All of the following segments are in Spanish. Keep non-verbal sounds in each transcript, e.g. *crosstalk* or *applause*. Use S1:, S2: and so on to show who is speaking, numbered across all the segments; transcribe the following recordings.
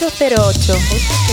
S1: 808.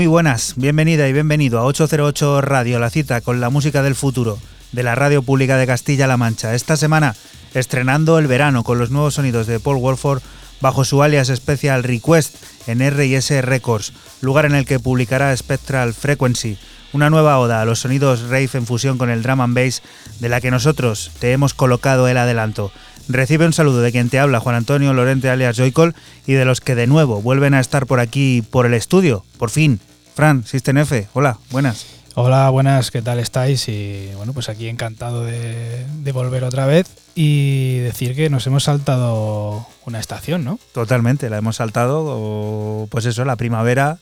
S2: Muy buenas, bienvenida y bienvenido a 808 Radio, la cita con la música del futuro de la Radio Pública de Castilla-La Mancha. Esta semana estrenando el verano con los nuevos sonidos de Paul Wolford bajo su alias Special Request en R&S Records, lugar en el que publicará Spectral Frequency, una nueva oda a los sonidos rave en fusión con el drum and bass de la que nosotros te hemos colocado el adelanto. Recibe un saludo de quien te habla, Juan Antonio Lorente alias Joycol, y de los que de nuevo vuelven a estar por aquí por el estudio, por fin, Fran, System F, hola, buenas.
S3: Hola, buenas, ¿qué tal estáis? Y bueno, pues aquí encantado de, volver otra vez y decir que nos hemos saltado una estación, ¿no?
S2: Totalmente, la hemos saltado, pues eso, la primavera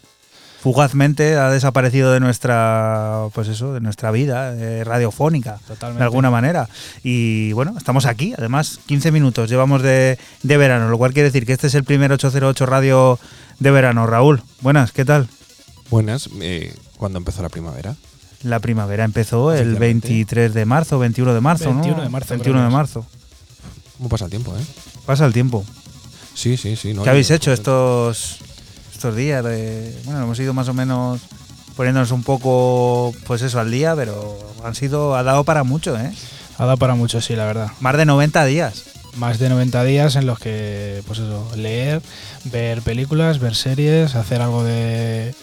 S2: fugazmente ha desaparecido de nuestra, pues eso, de nuestra vida eh, radiofónica, de alguna manera. Y bueno, estamos aquí, además 15 minutos llevamos de, de verano, lo cual quiere decir que este es el primer 808 radio de verano. Raúl, buenas, ¿qué tal?
S4: Buenas, eh, ¿cuándo empezó la primavera?
S2: la primavera empezó el
S4: Efectivamente.
S2: 23 de marzo, 21 de marzo,
S3: 21
S2: ¿no?
S3: de marzo,
S2: 21
S3: creo
S2: de marzo.
S4: ¿Cómo pasa el tiempo, eh?
S2: Pasa el tiempo.
S4: Sí, sí, sí. no,
S2: ¿Qué habéis hecho estos, estos días? De, bueno, hemos ido más o menos poniéndonos un poco, pues eso, al día, pero han sido, ha dado para mucho, ¿eh?
S3: Ha dado para mucho, sí, la verdad.
S2: Más de 90 días.
S3: Más de 90 días en los que, pues eso, leer, ver películas, ver series, hacer algo de...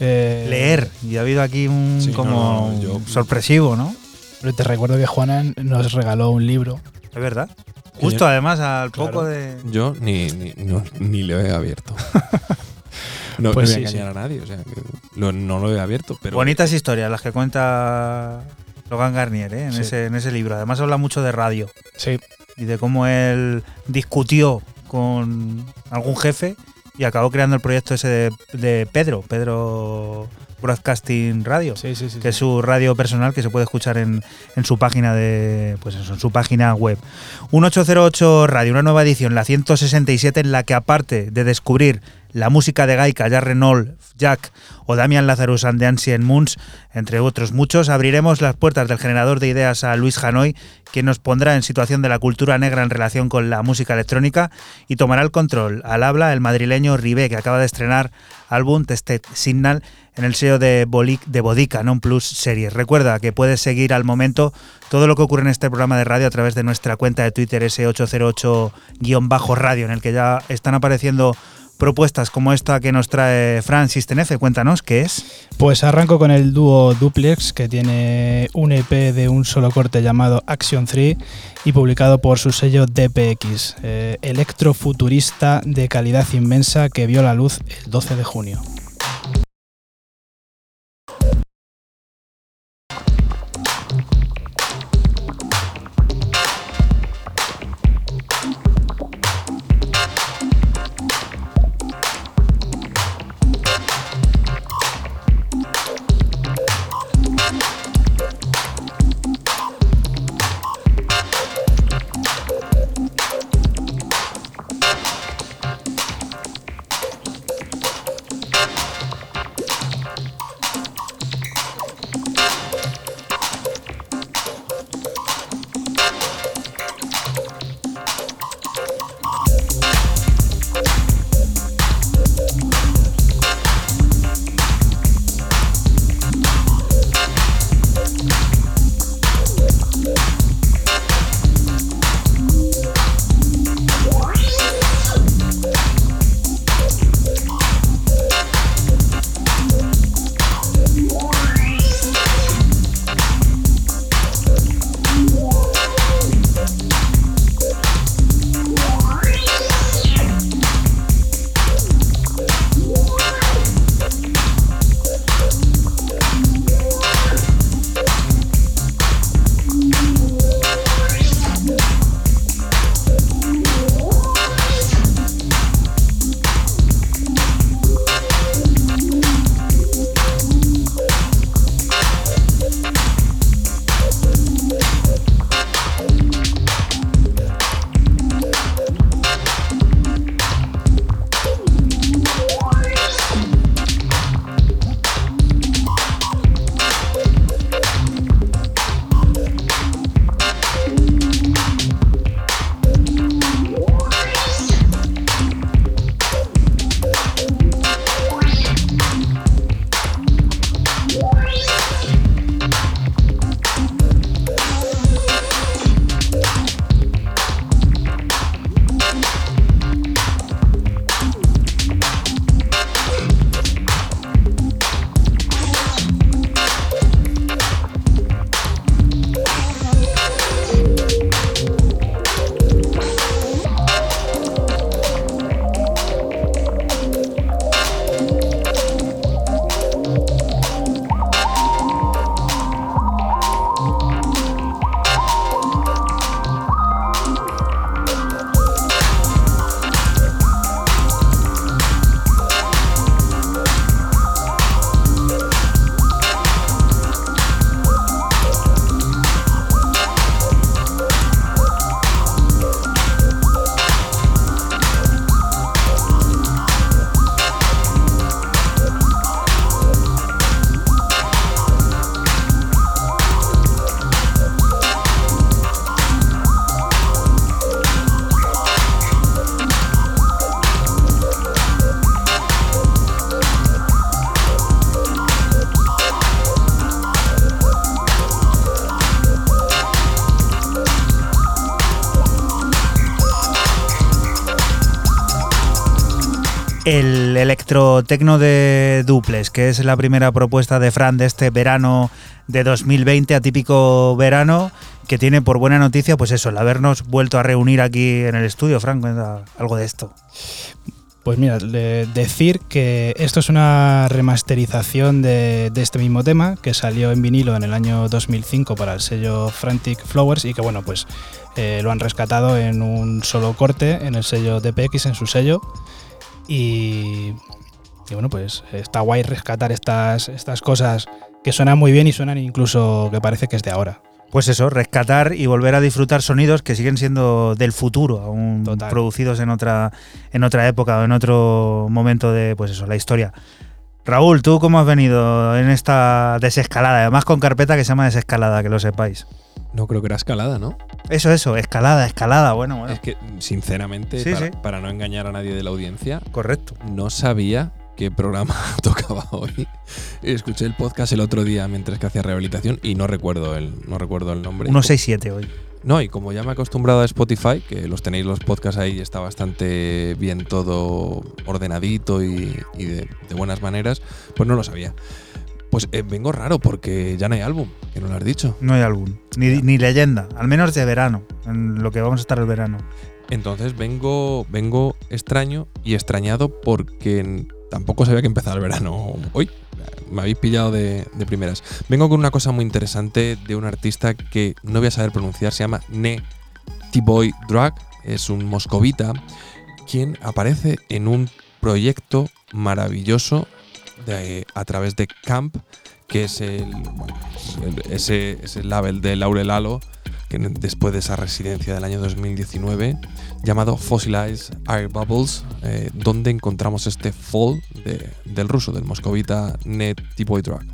S3: eh,
S2: Leer. Y ha habido aquí un
S4: Sí,
S2: como
S4: no, no, yo-
S2: sorpresivo, ¿no?
S3: Pero te recuerdo que Juana nos regaló un libro.
S2: Es verdad. Justo además al
S3: Claro.
S2: poco de...
S4: Yo ni, ni, no- ni lo he abierto. *laughs* no,
S3: Pues
S4: no
S3: sí,
S4: voy a engañar a nadie, o sea, que lo- no lo he abierto, pero.
S2: Bonitas historias las que cuenta Logan Garnier ¿eh? en,
S3: Sí.
S2: ese, en ese libro. Además habla mucho de radio
S3: Sí,
S2: y de cómo él discutió con algún jefe y acabó creando el proyecto ese de, de Pedro, Pedro Broadcasting Radio.
S3: sí, sí. sí,
S2: que es su radio personal que se puede escuchar en, en su página de pues eso, en su página web. 1808 Radio, una nueva edición, la 167 en la que aparte de descubrir la música de Gaika, Jack Renault, Jack o Damian Lazarus and the Ancient Moons, entre otros muchos, abriremos las puertas del generador de ideas a Luis Hanoi, quien nos pondrá en situación de la cultura negra en relación con la música electrónica y tomará el control al habla el madrileño Ribé, que acaba de estrenar álbum Tested Signal en el sello de, Bolic, de Bodica Non Plus Series. Recuerda que puedes seguir al momento todo lo que ocurre en este programa de radio a través de nuestra cuenta de Twitter S808-radio, en el que ya están apareciendo propuestas como esta que nos trae Fran System F. Cuéntanos, ¿qué es?
S3: Pues arranco con el dúo Duplex, que tiene un EP de un solo corte llamado Action 3 y publicado por su sello DPX, eh, electrofuturista de calidad inmensa que vio la luz el 12 de junio.
S2: El electrotecno de Duples, que es la primera propuesta de Fran de este verano de 2020, atípico verano, que tiene por buena noticia, pues eso, el habernos vuelto a reunir aquí en el estudio. Fran, algo de esto.
S3: Pues mira, decir que esto es una remasterización de, de este mismo tema que salió en vinilo en el año 2005 para el sello Frantic Flowers y que bueno, pues eh, lo han rescatado en un solo corte en el sello DPX, en su sello. Y, y bueno, pues está guay rescatar estas, estas cosas que suenan muy bien y suenan incluso que parece que es de ahora.
S2: Pues eso, rescatar y volver a disfrutar sonidos que siguen siendo del futuro, aún
S3: Total.
S2: producidos en otra, en otra época o en otro momento de, pues eso, la historia. Raúl, ¿tú cómo has venido en esta desescalada? Además con carpeta que se llama desescalada, que lo sepáis.
S4: No creo que era escalada, ¿no?
S2: Eso, eso, escalada, escalada, bueno, bueno.
S4: Es que, sinceramente,
S2: Sí,
S4: para,
S2: sí.
S4: para no engañar a nadie de la audiencia,
S2: Correcto.
S4: no sabía qué programa *laughs* tocaba hoy. Escuché el podcast el otro día mientras que hacía rehabilitación y no recuerdo el, no recuerdo el nombre.
S2: 167 hoy.
S4: No, y como ya me he acostumbrado a Spotify, que los tenéis los podcasts ahí, está bastante bien todo ordenadito y, y de, de buenas maneras, pues no lo sabía. Pues eh, vengo raro porque ya no hay álbum, que no lo has dicho.
S2: No hay álbum. Ni, ni leyenda, al menos de verano, en lo que vamos a estar el verano.
S4: Entonces vengo, vengo extraño y extrañado porque tampoco sabía que empezaba el verano hoy. Me habéis pillado de, primeras. Vengo con una cosa muy interesante de un artista que no voy a saber pronunciar, se llama Ne T-Boy Drag, es un moscovita, quien aparece en un proyecto maravilloso a través de Camp, que es el, bueno, el- label de Laurel Halo, que después de esa residencia del año 2019, llamado Fossilized Air Bubbles, eh, donde encontramos este fall de- del ruso, del moscovita Net T-Boy Drag.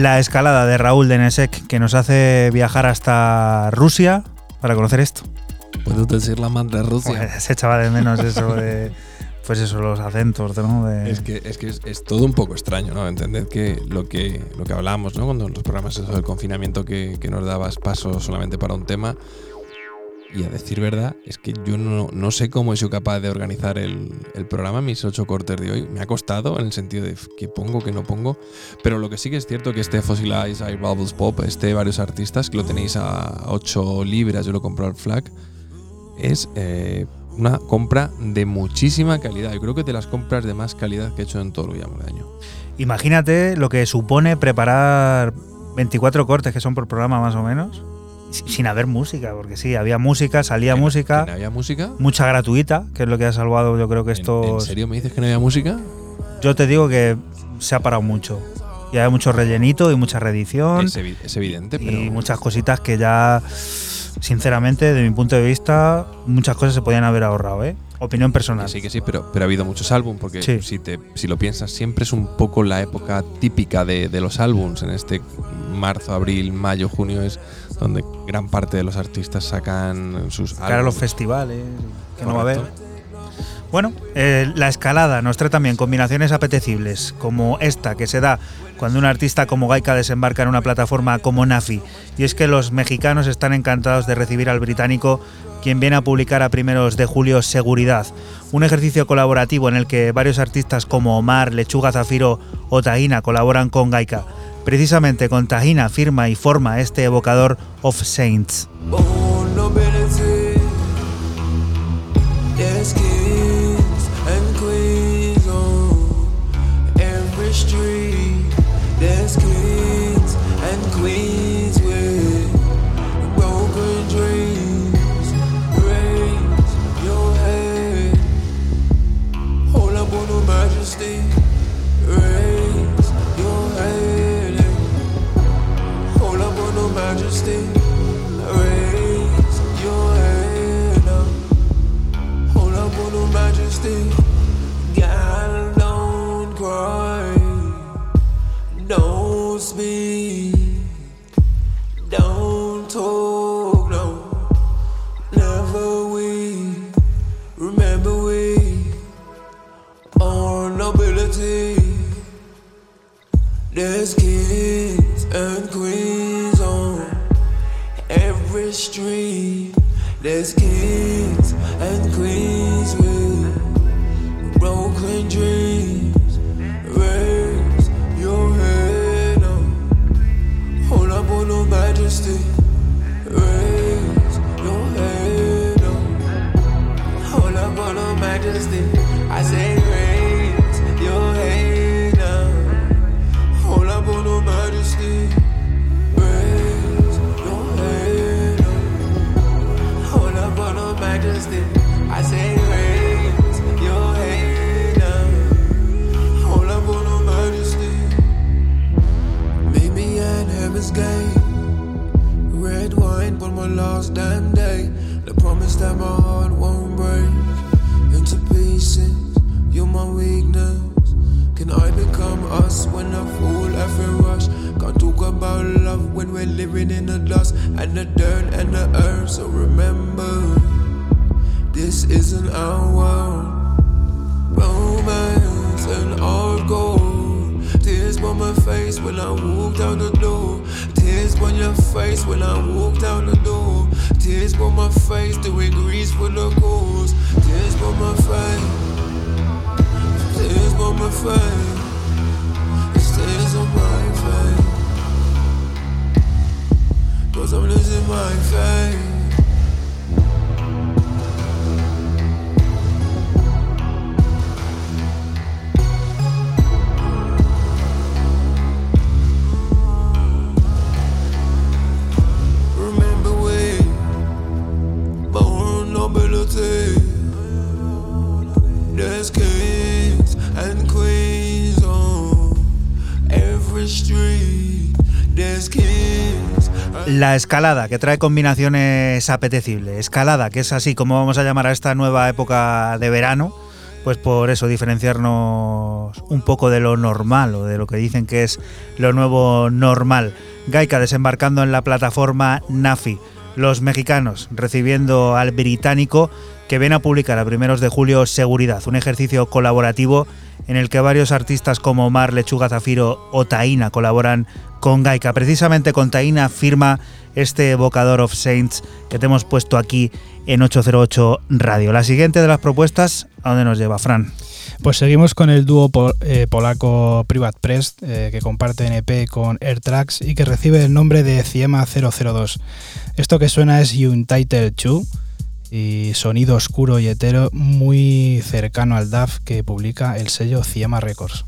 S2: La escalada de Raúl de Nesek, que nos hace viajar hasta Rusia para conocer esto.
S4: ¿Puedo decir la madre Rusia?
S2: Pues se echaba de menos eso de. Pues eso, los acentos, ¿no? De-
S4: Es que, es, que es, es todo un poco extraño, ¿no? Entended que lo que, lo que hablábamos, ¿no? Cuando en los programas eso del confinamiento que, que nos dabas paso solamente para un tema, y a decir verdad, es que yo no, no sé cómo he sido capaz de organizar el, el, programa, mis ocho cortes de hoy. Me ha costado en el sentido de qué pongo, qué no pongo. Pero lo que sí que es cierto que este Fossilize Air Bubbles Pop, este varios artistas, que lo tenéis a 8 libras, yo lo compro al flag, es eh, una compra de muchísima calidad. Yo creo que de las compras de más calidad que he hecho en todo que de año.
S5: Imagínate lo que supone preparar 24 cortes que son por programa más o menos sin haber música, porque sí, había música, salía música.
S4: ¿No había música?
S5: Mucha gratuita, que es lo que ha salvado yo creo que esto...
S4: ¿En, serio me dices que no había música?
S5: Yo te digo que se ha parado mucho. Y hay mucho rellenito y mucha reedición.
S4: Es, es evidente, pero...
S5: Y muchas cositas que ya, sinceramente, de mi punto de vista, muchas cosas se podían haber ahorrado, ¿eh? Opinión personal.
S4: Que sí, que sí, pero, pero ha habido muchos álbumes, porque si, te, si lo piensas, siempre es un poco la época típica de, de los álbums. En este marzo, abril, mayo, junio es donde gran parte de los artistas sacan sus
S5: Cara a los festivales, que no va a haber. Bueno, eh, la escalada nos trae también combinaciones apetecibles, como esta que se da cuando un artista como Gaika desembarca en una plataforma como Nafi. Y es que los mexicanos están encantados de recibir al británico, quien viene a publicar a primeros de julio Seguridad, un ejercicio colaborativo en el que varios artistas como Omar, Lechuga Zafiro o Taina colaboran con Gaika. Precisamente con Tahina firma y forma este evocador of Saints. There's kings and queens on every street. There's kings and queens with broken dreams. game. Red wine, for my last damn day. The promise that my heart won't break into pieces. You're my weakness. Can I become us when I fall every rush? Can't talk about love when we're living in the dust and the dirt and the earth. So remember, this isn't our world. Romance and our goal. Tears on my face when I walk down the door. Tears on your face when I walk down the door. Tears on my face doing grease for the cause. Tears on my face. Tears on my face. It's tears on my face. Cause I'm losing my faith. La escalada, que trae combinaciones apetecibles. Escalada, que es así como vamos a llamar a esta nueva época de verano, pues por eso diferenciarnos un poco de lo normal o de lo que dicen que es lo nuevo normal. Gaika desembarcando en la plataforma Nafi. Los mexicanos, recibiendo al británico que ven a publicar a primeros de julio Seguridad, un ejercicio colaborativo en el que varios artistas como Mar, Lechuga Zafiro o Taina colaboran con Gaika. Precisamente con Taina firma este evocador of Saints que te hemos puesto aquí en 808 Radio. La siguiente de las propuestas, ¿a dónde nos lleva, Fran?
S3: Pues seguimos con el dúo eh, polaco Privat Press, eh, que comparte NP con AirTracks y que recibe el nombre de Ciema 002. Esto que suena es Untitled 2 y sonido oscuro y hetero muy cercano al DAF que publica el sello Ciema Records.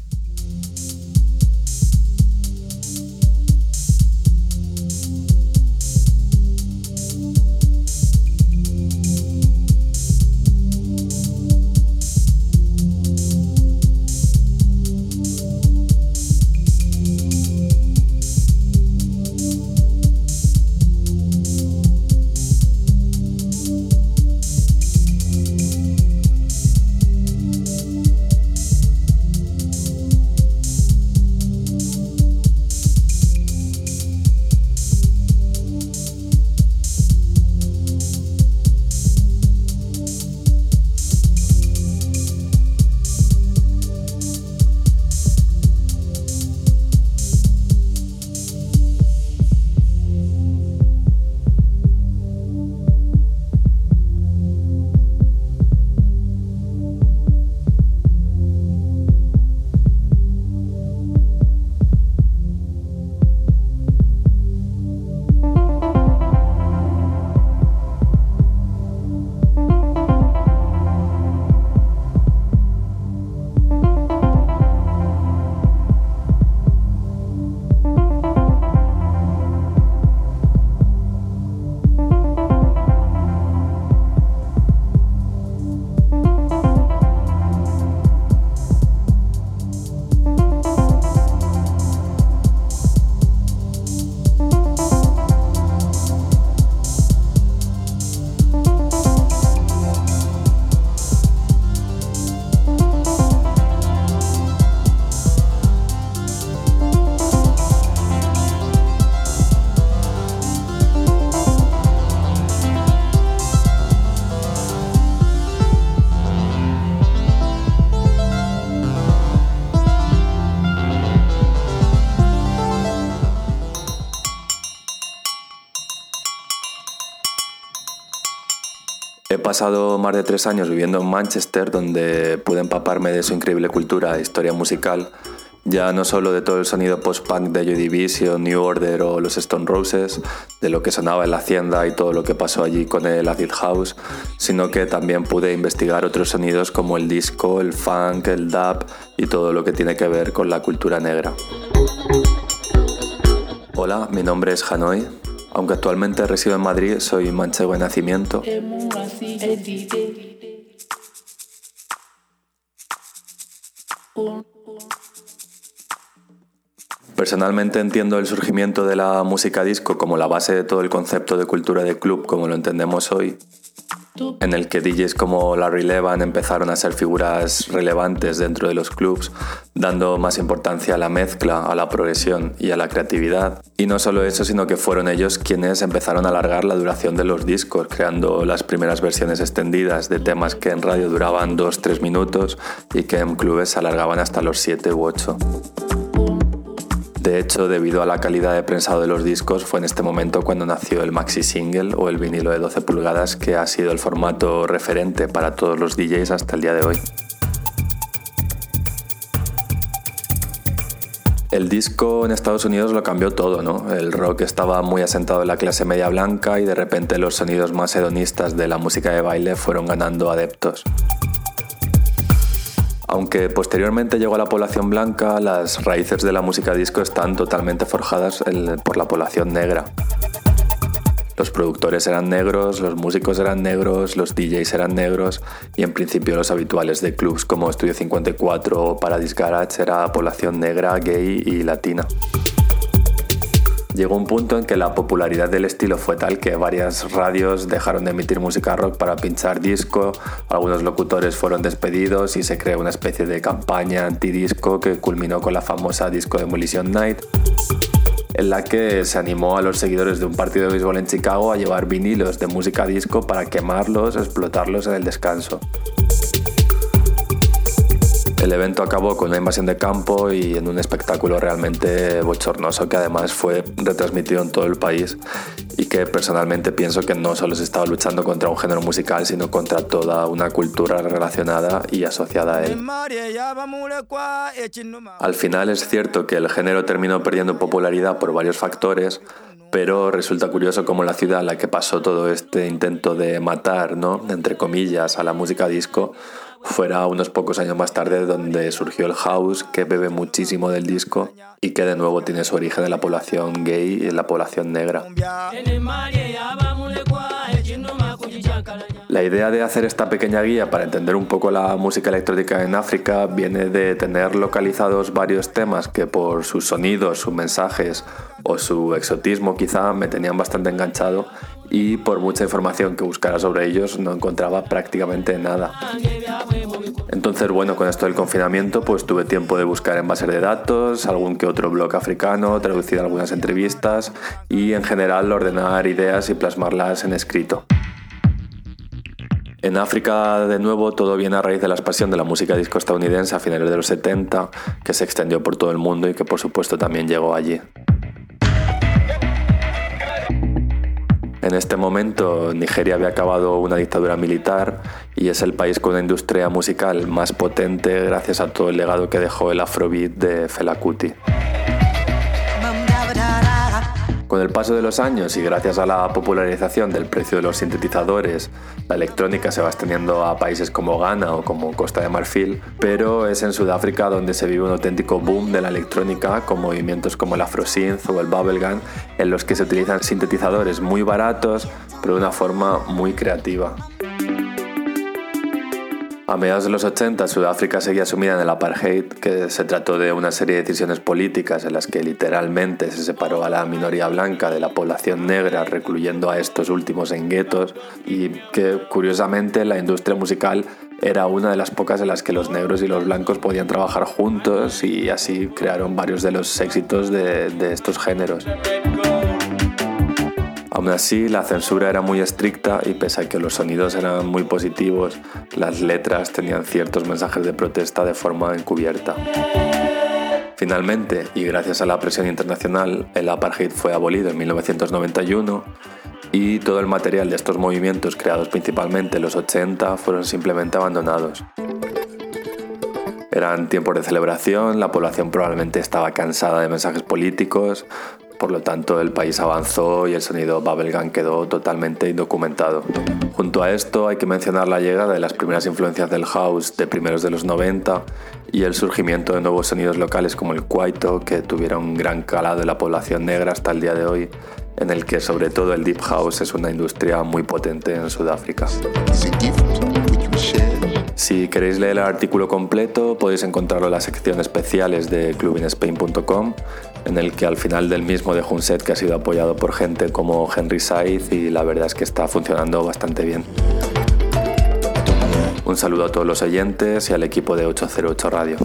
S6: Pasado más de tres años viviendo en Manchester, donde pude empaparme de su increíble cultura e historia musical, ya no solo de todo el sonido post-punk de Joy Division, New Order o los Stone Roses, de lo que sonaba en la hacienda y todo lo que pasó allí con el Acid House, sino que también pude investigar otros sonidos como el disco, el funk, el dub y todo lo que tiene que ver con la cultura negra. Hola, mi nombre es Hanoi aunque actualmente resido en Madrid, soy manchego de nacimiento. Personalmente entiendo el surgimiento de la música disco como la base de todo el concepto de cultura de club como lo entendemos hoy en el que DJs como Larry Levan empezaron a ser figuras relevantes dentro de los clubs, dando más importancia a la mezcla, a la progresión y a la creatividad. Y no solo eso, sino que fueron ellos quienes empezaron a alargar la duración de los discos, creando las primeras versiones extendidas de temas que en radio duraban 2-3 minutos y que en clubes se alargaban hasta los 7 u 8. De hecho, debido a la calidad de prensado de los discos, fue en este momento cuando nació el maxi single o el vinilo de 12 pulgadas, que ha sido el formato referente para todos los DJs hasta el día de hoy. El disco en Estados Unidos lo cambió todo, ¿no? El rock estaba muy asentado en la clase media blanca y de repente los sonidos más hedonistas de la música de baile fueron ganando adeptos. Aunque posteriormente llegó a la población blanca, las raíces de la música disco están totalmente forjadas por la población negra. Los productores eran negros, los músicos eran negros, los DJs eran negros y en principio los habituales de clubs como Studio 54 o Paradise Garage era población negra, gay y latina. Llegó un punto en que la popularidad del estilo fue tal que varias radios dejaron de emitir música rock para pinchar disco, algunos locutores fueron despedidos y se creó una especie de campaña antidisco que culminó con la famosa Disco Demolition Night. en la que se animó a los seguidores de un partido de béisbol en Chicago a llevar vinilos de música disco para quemarlos, explotarlos en el descanso. El evento acabó con una invasión de campo y en un espectáculo realmente bochornoso que además fue retransmitido en todo el país y que personalmente pienso que no solo se estaba luchando contra un género musical, sino contra toda una cultura relacionada y asociada a él. Al final es cierto que el género terminó perdiendo popularidad por varios factores, pero resulta curioso cómo la ciudad en la que pasó todo este intento de matar, ¿no? entre comillas, a la música disco, fuera unos pocos años más tarde donde surgió el house, que bebe muchísimo del disco y que de nuevo tiene su origen en la población gay y en la población negra. La idea de hacer esta pequeña guía para entender un poco la música electrónica en África viene de tener localizados varios temas que por sus sonidos, sus mensajes o su exotismo quizá me tenían bastante enganchado y por mucha información que buscara sobre ellos no encontraba prácticamente nada. Entonces, bueno, con esto del confinamiento, pues tuve tiempo de buscar en bases de datos, algún que otro blog africano, traducir algunas entrevistas y en general ordenar ideas y plasmarlas en escrito. En África, de nuevo, todo viene a raíz de la expansión de la música disco estadounidense a finales de los 70, que se extendió por todo el mundo y que por supuesto también llegó allí. En este momento Nigeria había acabado una dictadura militar y es el país con una industria musical más potente gracias a todo el legado que dejó el afrobeat de Fela Kuti. Con el paso de los años y gracias a la popularización del precio de los sintetizadores, la electrónica se va extendiendo a países como Ghana o como Costa de Marfil, pero es en Sudáfrica donde se vive un auténtico boom de la electrónica con movimientos como el afrosynth o el bubblegum, en los que se utilizan sintetizadores muy baratos, pero de una forma muy creativa. A mediados de los 80, Sudáfrica seguía sumida en el apartheid, que se trató de una serie de decisiones políticas en las que literalmente se separó a la minoría blanca de la población negra, recluyendo a estos últimos en guetos, y que curiosamente la industria musical era una de las pocas en las que los negros y los blancos podían trabajar juntos y así crearon varios de los éxitos de, de estos géneros. Aún así, la censura era muy estricta y pese a que los sonidos eran muy positivos, las letras tenían ciertos mensajes de protesta de forma encubierta. Finalmente, y gracias a la presión internacional, el apartheid fue abolido en 1991 y todo el material de estos movimientos creados principalmente en los 80 fueron simplemente abandonados. Eran tiempos de celebración, la población probablemente estaba cansada de mensajes políticos, por lo tanto el país avanzó y el sonido bubblegum quedó totalmente indocumentado. Junto a esto hay que mencionar la llegada de las primeras influencias del house de primeros de los 90 y el surgimiento de nuevos sonidos locales como el kwaito que tuvieron un gran calado en la población negra hasta el día de hoy en el que sobre todo el deep house es una industria muy potente en Sudáfrica. Si queréis leer el artículo completo podéis encontrarlo en las secciones especiales de clubinespain.com en el que al final del mismo dejo un set que ha sido apoyado por gente como Henry Saiz y la verdad es que está funcionando bastante bien. Un saludo a todos los oyentes y al equipo de 808 Radio.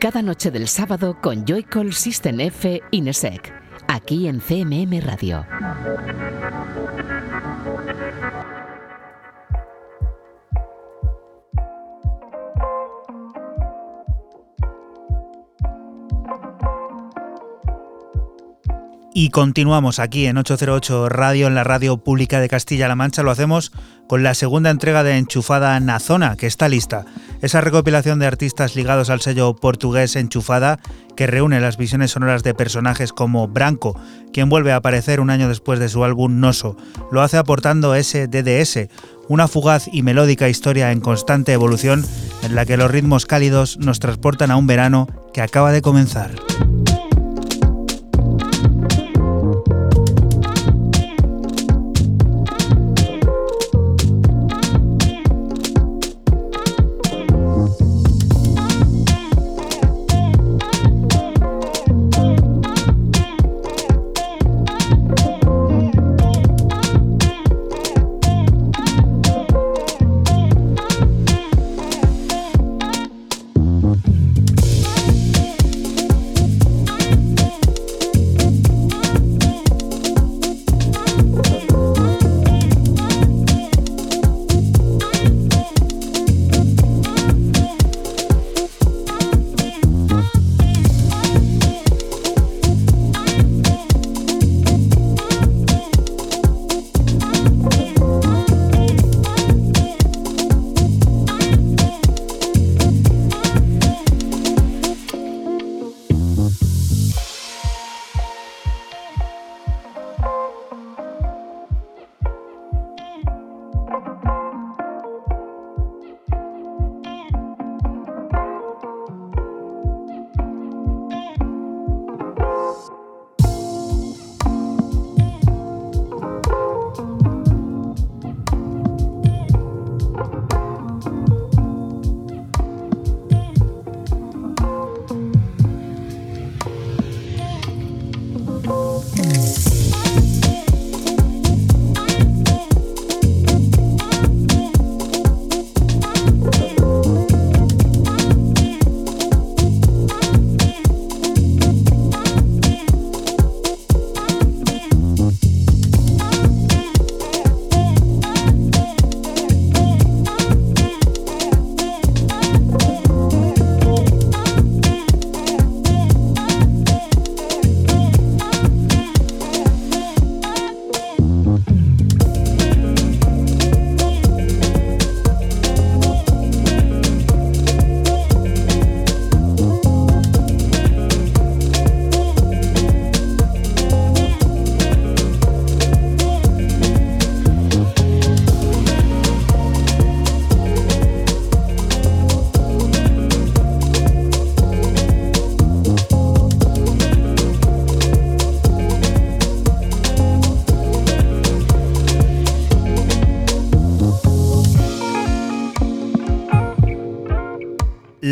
S7: Cada noche del sábado con Joycall System F Inesec, aquí en CMM Radio.
S2: Y continuamos aquí en 808 Radio, en la radio pública de Castilla-La Mancha. Lo hacemos con la segunda entrega de Enchufada Nazona, que está lista. Esa recopilación de artistas ligados al sello portugués Enchufada, que reúne las visiones sonoras de personajes como Branco, quien vuelve a aparecer un año después de su álbum Noso. Lo hace aportando SDDS, una fugaz y melódica historia en constante evolución en la que los ritmos cálidos nos transportan a un verano que acaba de comenzar.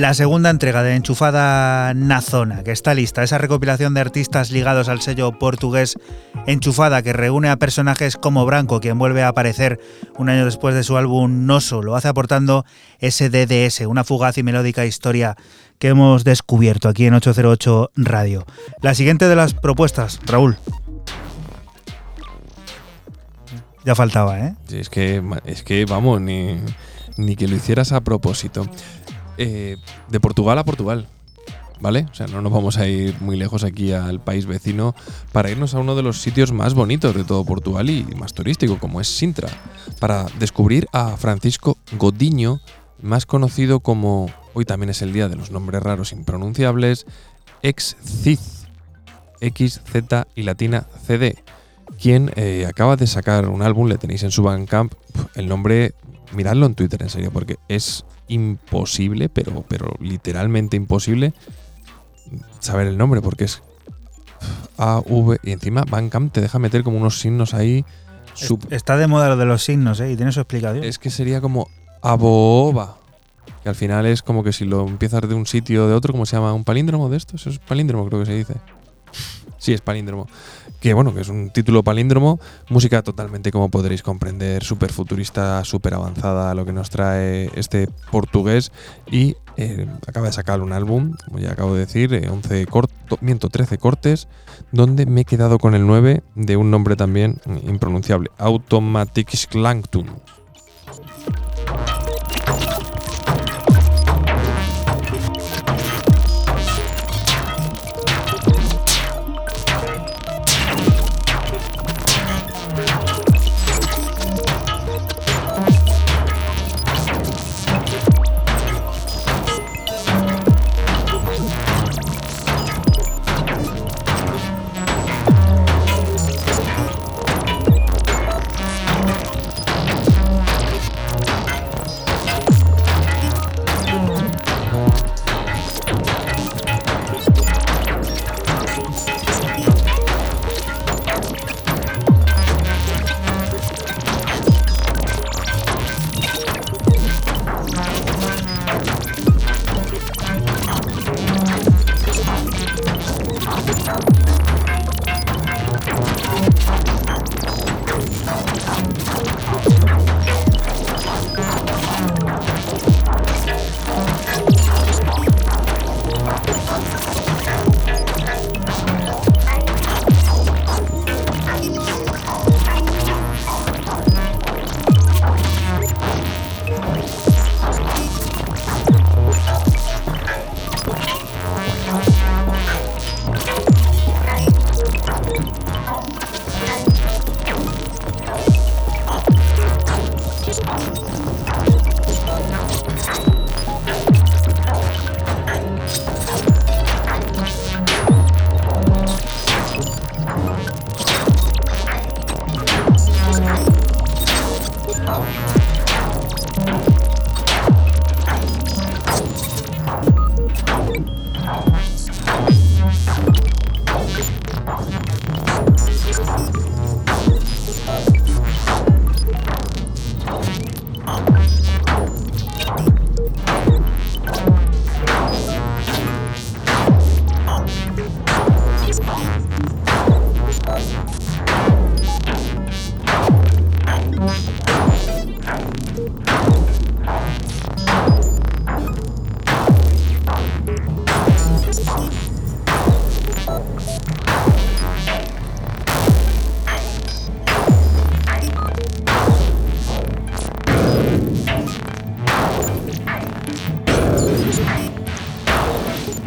S2: La segunda entrega de Enchufada Nazona, que está lista, esa recopilación de artistas ligados al sello portugués Enchufada, que reúne a personajes como Branco, quien vuelve a aparecer un año después de su álbum Noso, lo hace aportando SDDS, una fugaz y melódica historia que hemos descubierto aquí en 808 Radio. La siguiente de las propuestas, Raúl. Ya faltaba, ¿eh?
S4: es que, es que vamos, ni, ni que lo hicieras a propósito. Eh, de Portugal a Portugal. ¿Vale? O sea, no nos vamos a ir muy lejos aquí al país vecino para irnos a uno de los sitios más bonitos de todo Portugal y más turístico, como es Sintra, para descubrir a Francisco Godiño, más conocido como, hoy también es el día de los nombres raros impronunciables, ex Cid, X, Z y latina CD, quien eh, acaba de sacar un álbum, le tenéis en su Bandcamp, el nombre, miradlo en Twitter en serio, porque es imposible, pero, pero literalmente imposible, saber el nombre, porque es A, V, y encima Bandcamp te deja meter como unos signos ahí.
S2: Está de moda lo de los signos, ¿eh? Y tiene su explicación.
S4: Es que sería como Aboba. Que al final es como que si lo empiezas de un sitio o de otro, ¿cómo se llama? ¿Un palíndromo de estos? es palíndromo, creo que se dice. Sí, es palíndromo que bueno, que es un título palíndromo, música totalmente, como podréis comprender, súper futurista, súper avanzada, lo que nos trae este portugués y eh, acaba de sacar un álbum, como ya acabo de decir, 11 corto, miento, 13 cortes, donde me he quedado con el 9 de un nombre también impronunciable, Automatic Sklangtun.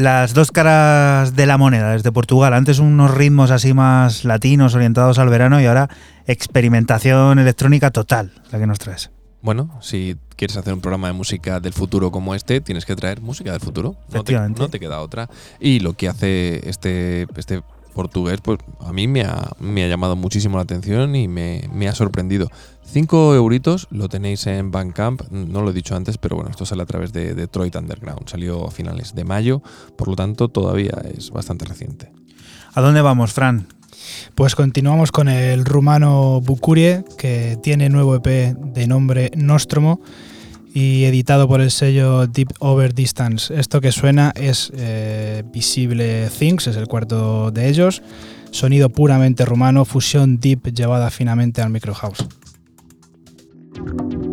S2: Las dos caras de la moneda desde Portugal. Antes unos ritmos así más latinos orientados al verano y ahora experimentación electrónica total, la que nos traes.
S4: Bueno, si quieres hacer un programa de música del futuro como este, tienes que traer música del futuro. No te, no te queda otra. Y lo que hace este, este portugués, pues a mí me ha, me ha llamado muchísimo la atención y me, me ha sorprendido. 5 euritos lo tenéis en Bandcamp, no lo he dicho antes, pero bueno, esto sale a través de Detroit Underground. Salió a finales de mayo, por lo tanto todavía es bastante reciente.
S2: ¿A dónde vamos, Fran?
S3: Pues continuamos con el rumano Bucurie, que tiene nuevo EP de nombre Nostromo y editado por el sello Deep Over Distance. Esto que suena es eh, Visible Things, es el cuarto de ellos. Sonido puramente rumano, fusión deep llevada finamente al micro house.
S8: Thank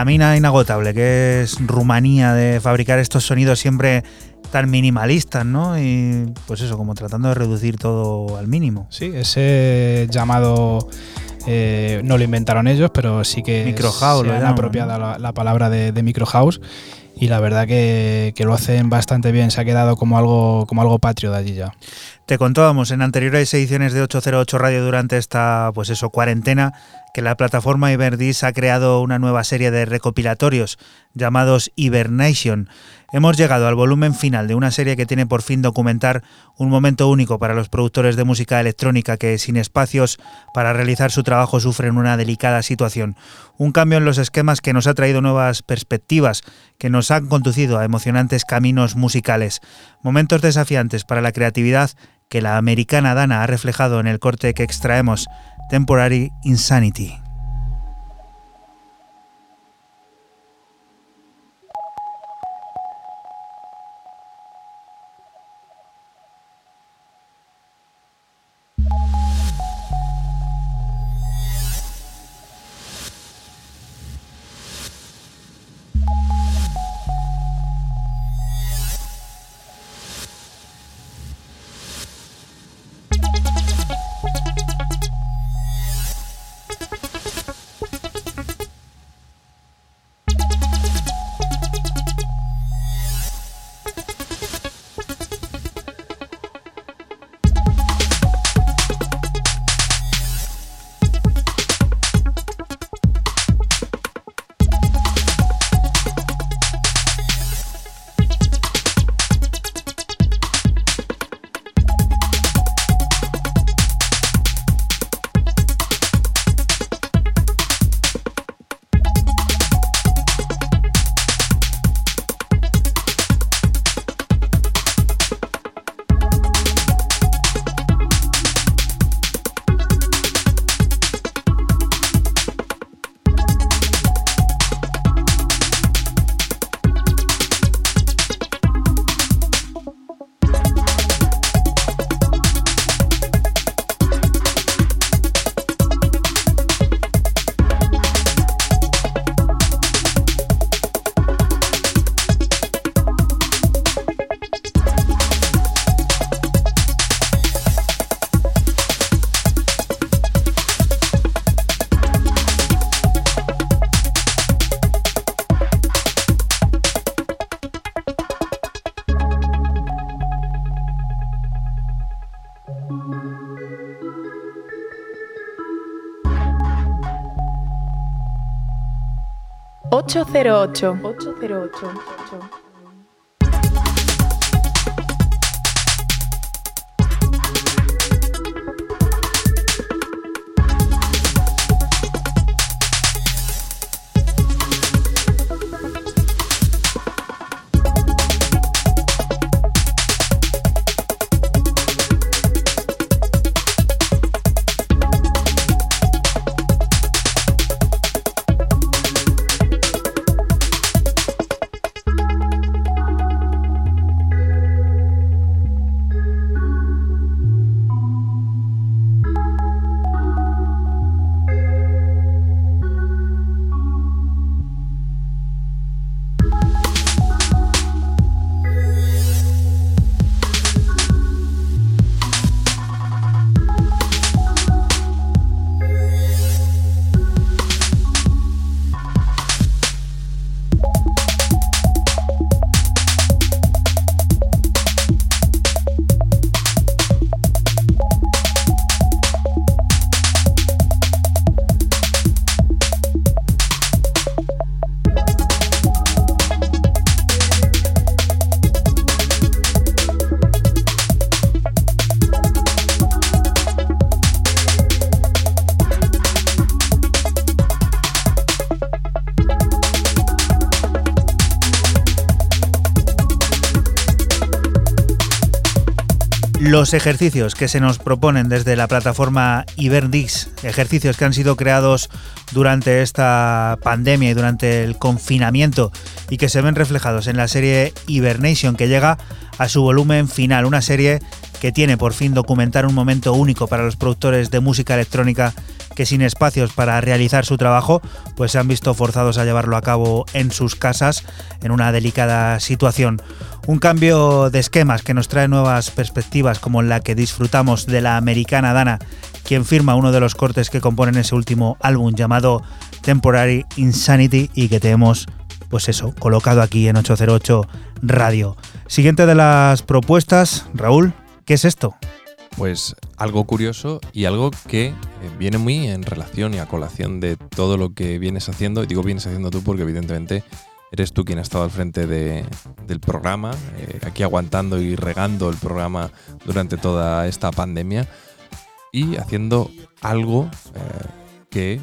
S2: la mina inagotable que es Rumanía de fabricar estos sonidos siempre tan minimalistas, ¿no? Y pues eso, como tratando de reducir todo al mínimo.
S3: Sí, ese llamado eh, no lo inventaron ellos, pero sí que
S2: micro house,
S3: se han apropiado la, palabra de, de micro house y la verdad que, que, lo hacen bastante bien, se ha quedado como algo, como algo patrio de allí ya.
S2: Te contábamos en anteriores ediciones de 808 Radio durante esta pues eso, cuarentena que la plataforma Iberdis ha creado una nueva serie de recopilatorios llamados Hibernation. Hemos llegado al volumen final de una serie que tiene por fin documentar un momento único para los productores de música electrónica que sin espacios para realizar su trabajo sufren una delicada situación. Un cambio en los esquemas que nos ha traído nuevas perspectivas, que nos han conducido a emocionantes caminos musicales. Momentos desafiantes para la creatividad que la americana Dana ha reflejado en el corte que extraemos, Temporary Insanity.
S1: 808. 808. Ejercicios que se nos proponen desde la plataforma Iberdix, ejercicios que han sido creados durante esta pandemia y durante el confinamiento y que se ven reflejados en la serie Hibernation que llega a su volumen final, una serie que tiene por fin documentar un momento único para los productores de música electrónica
S2: que sin espacios para realizar su trabajo, pues se han visto forzados a llevarlo a cabo en sus casas en una delicada situación. Un cambio de esquemas que nos trae nuevas perspectivas como la que disfrutamos de la americana Dana, quien firma uno de los cortes que componen ese último álbum llamado Temporary Insanity y que te hemos, pues eso, colocado aquí en 808 Radio. Siguiente de las propuestas, Raúl, ¿qué es esto?
S9: Pues algo curioso y algo que eh, viene muy en relación y a colación de todo lo que vienes haciendo. Y digo vienes haciendo tú porque evidentemente eres tú quien ha estado al frente del programa, eh, aquí aguantando y regando el programa durante toda esta pandemia y haciendo algo eh, que,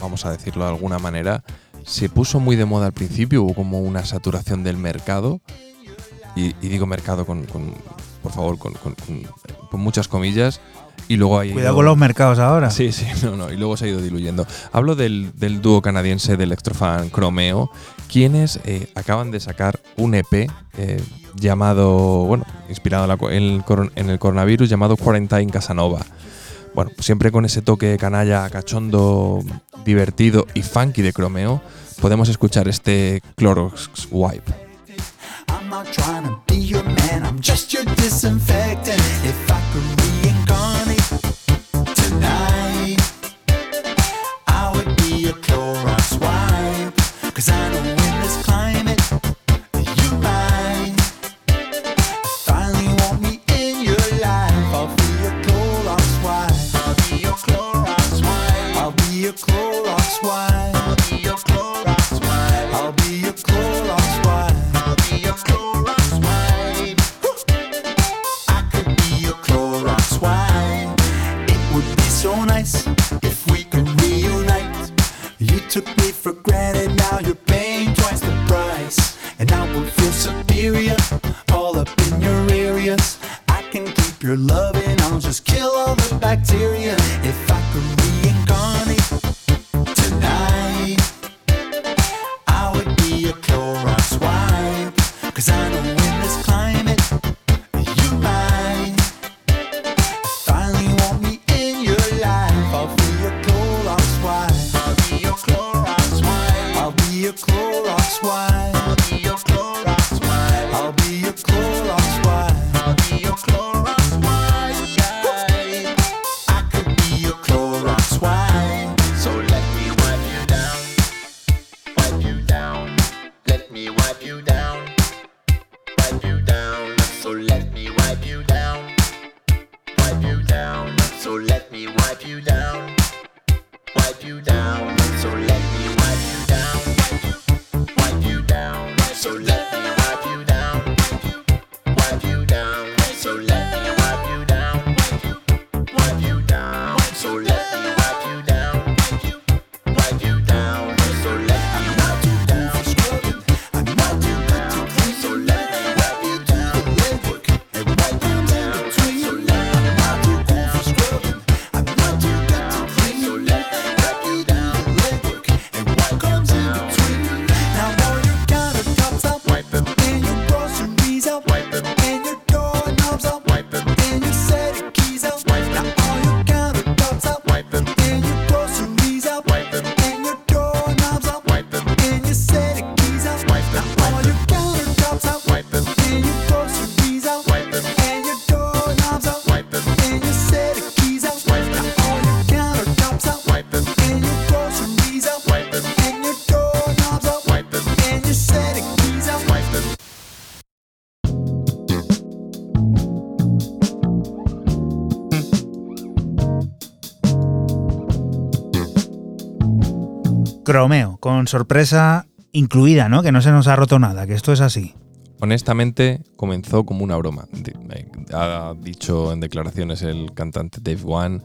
S9: vamos a decirlo de alguna manera, se puso muy de moda al principio, hubo como una saturación del mercado, y, digo mercado con, por favor, con, muchas comillas, y luego hay
S2: Cuidado con los mercados ahora.
S9: Sí, sí, *laughs* no, no. Y luego se ha ido diluyendo. Hablo del, dúo canadiense de Electrofan Chromeo, quienes eh, acaban de sacar un EP eh, llamado, bueno, inspirado en, el, coronavirus, llamado Quarantine Casanova. Bueno, siempre con ese toque canalla, cachondo, divertido y funky de Chromeo, podemos escuchar este Clorox Wipe.
S2: Romeo, con sorpresa incluida, ¿no? Que no se nos ha roto nada, que esto es así.
S9: Honestamente, comenzó como una broma. Eh, ha dicho en declaraciones el cantante Dave One,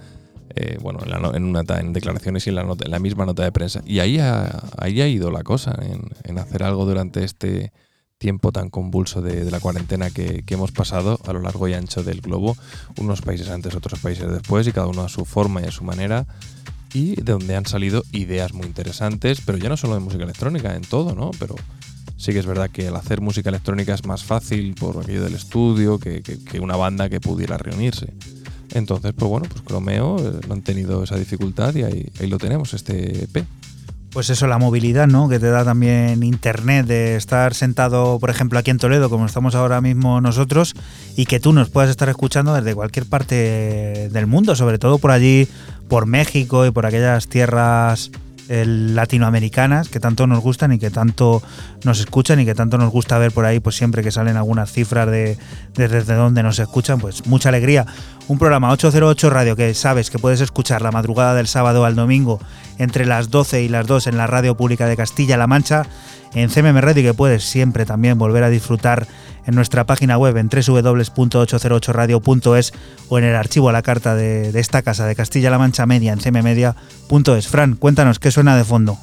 S9: eh, bueno, en, una, en, declaraciones y en la, la, misma nota de prensa. Y ahí ha, ahí ha ido la cosa, en, hacer algo durante este tiempo tan convulso de, la cuarentena que, hemos pasado a lo largo y ancho del globo, unos países antes, otros países después, y cada uno a su forma y a su manera y de donde han salido ideas muy interesantes, pero ya no solo de música electrónica, en todo, ¿no? Pero sí que es verdad que el hacer música electrónica es más fácil por aquello del estudio que, una banda que pudiera reunirse.
S4: Entonces, pues bueno, pues Chromeo eh, no han tenido esa dificultad y ahí, ahí lo tenemos, este EP.
S2: Pues eso, la movilidad, ¿no? Que te da también internet, de estar sentado, por ejemplo, aquí en Toledo, como estamos ahora mismo nosotros, y que tú nos puedas estar escuchando desde cualquier parte del mundo, sobre todo por allí, por México y por aquellas tierras latinoamericanas que tanto nos gustan y que tanto nos escuchan y que tanto nos gusta ver por ahí, pues siempre que salen algunas cifras de, desde donde nos escuchan, pues mucha alegría. Un programa 808 Radio que sabes que puedes escuchar la madrugada del sábado al domingo entre las 12 y las 2 en la radio pública de Castilla-La Mancha, en CMM Radio que puedes siempre también volver a disfrutar en nuestra página web en www.808radio.es o en el archivo a la carta de, esta casa de Castilla-La Mancha Media en cmmedia.es. Fran, cuéntanos qué suena de fondo.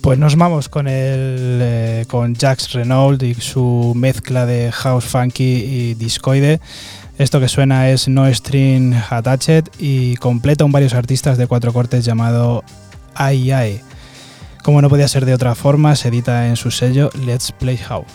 S3: Pues nos vamos con el eh, con Jax Renault y su mezcla de house funky y discoide. Esto que suena es No String Attached y completa un varios artistas de cuatro cortes llamado AI. Como no podía ser de otra forma, se edita en su sello Let's Play House.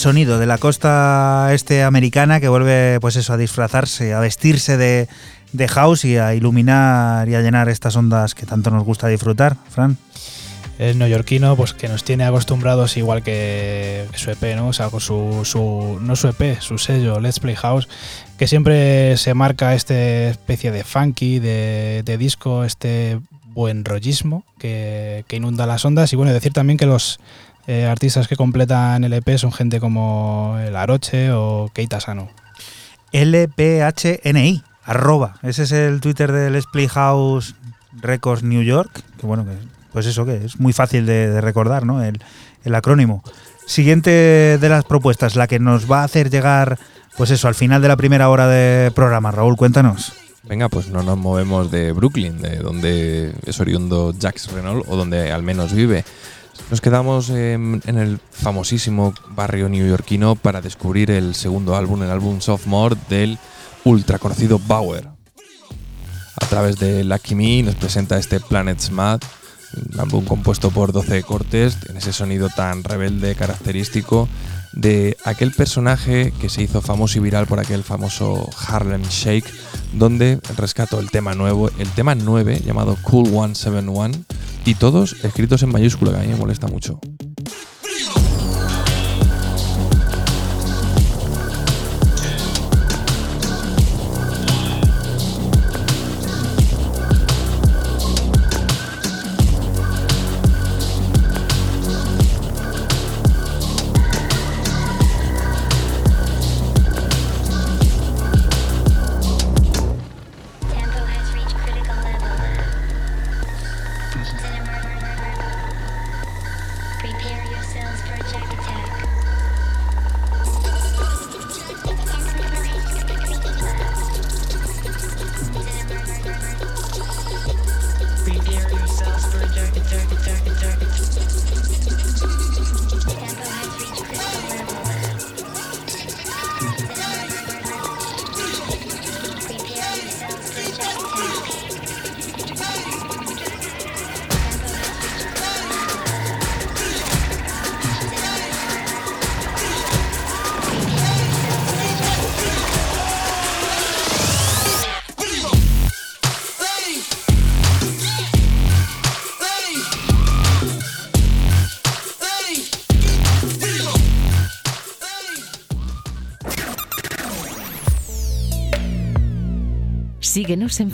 S2: Sonido de la costa este americana que vuelve pues eso a disfrazarse, a vestirse de, house y a iluminar y a llenar estas ondas que tanto nos gusta disfrutar, Fran.
S3: El neoyorquino, pues que nos tiene acostumbrados igual que su EP, ¿no? O sea, con su, su, no su EP, su sello, Let's Play House, que siempre se marca esta especie de funky, de, de disco, este buen rollismo que, que, inunda las ondas. Y bueno, decir también que los Eh, artistas que completan el EP son gente como El Aroche o Keita Sano.
S2: LPHNI, arroba. Ese es el Twitter del Split House Records New York. Que bueno, que, pues eso que es muy fácil de, recordar, ¿no? El, el acrónimo. Siguiente de las propuestas, la que nos va a hacer llegar, pues eso, al final de la primera hora de programa. Raúl, cuéntanos.
S4: Venga, pues no nos movemos de Brooklyn, de donde es oriundo Jax Renault o donde al menos vive. Nos quedamos en, el famosísimo barrio neoyorquino para descubrir el segundo álbum, el álbum Sophomore del ultra conocido Bauer. A través de Lucky Me nos presenta este Planet's Mad, un álbum compuesto por 12 cortes, en ese sonido tan rebelde, característico de aquel personaje que se hizo famoso y viral por aquel famoso Harlem Shake, donde rescató el tema nuevo, el tema 9 llamado Cool 171 y todos escritos en mayúscula, que a mí me molesta mucho.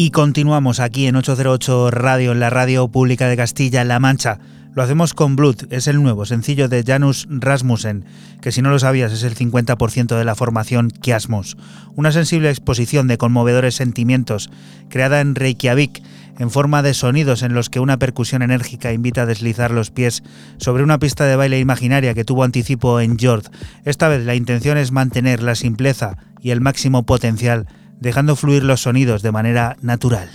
S2: Y continuamos aquí en 808 Radio, en la radio pública de Castilla-La Mancha. Lo hacemos con Blood, es el nuevo sencillo de Janus Rasmussen, que si no lo sabías es el 50% de la formación Kiasmos. Una sensible exposición de conmovedores sentimientos, creada en Reykjavik, en forma de sonidos en los que una percusión enérgica invita a deslizar los pies sobre una pista de baile imaginaria que tuvo anticipo en Jord. Esta vez la intención es mantener la simpleza y el máximo potencial dejando fluir los sonidos de manera natural.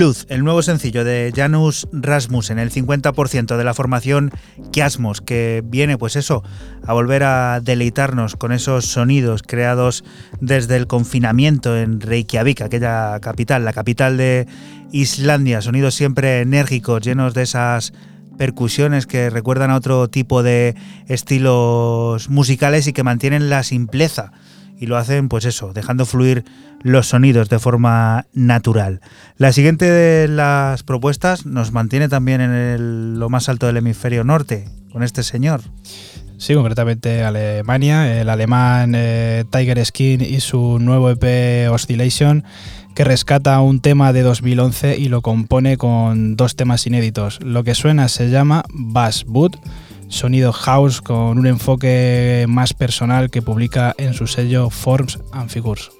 S2: Blood, el nuevo sencillo de Janus Rasmussen, el 50% de la formación Kiasmos, que viene, pues eso, a volver a deleitarnos con esos sonidos creados desde el confinamiento en Reykjavik, aquella capital, la capital de Islandia, sonidos siempre enérgicos, llenos de esas percusiones que recuerdan a otro tipo de estilos musicales y que mantienen la simpleza y lo hacen pues eso, dejando fluir los sonidos de forma natural. La siguiente de las propuestas nos mantiene también en lo más alto del hemisferio norte, con este señor.
S3: Sí, concretamente Alemania, el alemán eh, Tiger Skin y su nuevo EP Oscillation, que rescata un tema de 2011 y lo compone con dos temas inéditos. Lo que suena se llama Bass Boot sonido house con un enfoque más personal que publica en su sello Forms and Figures.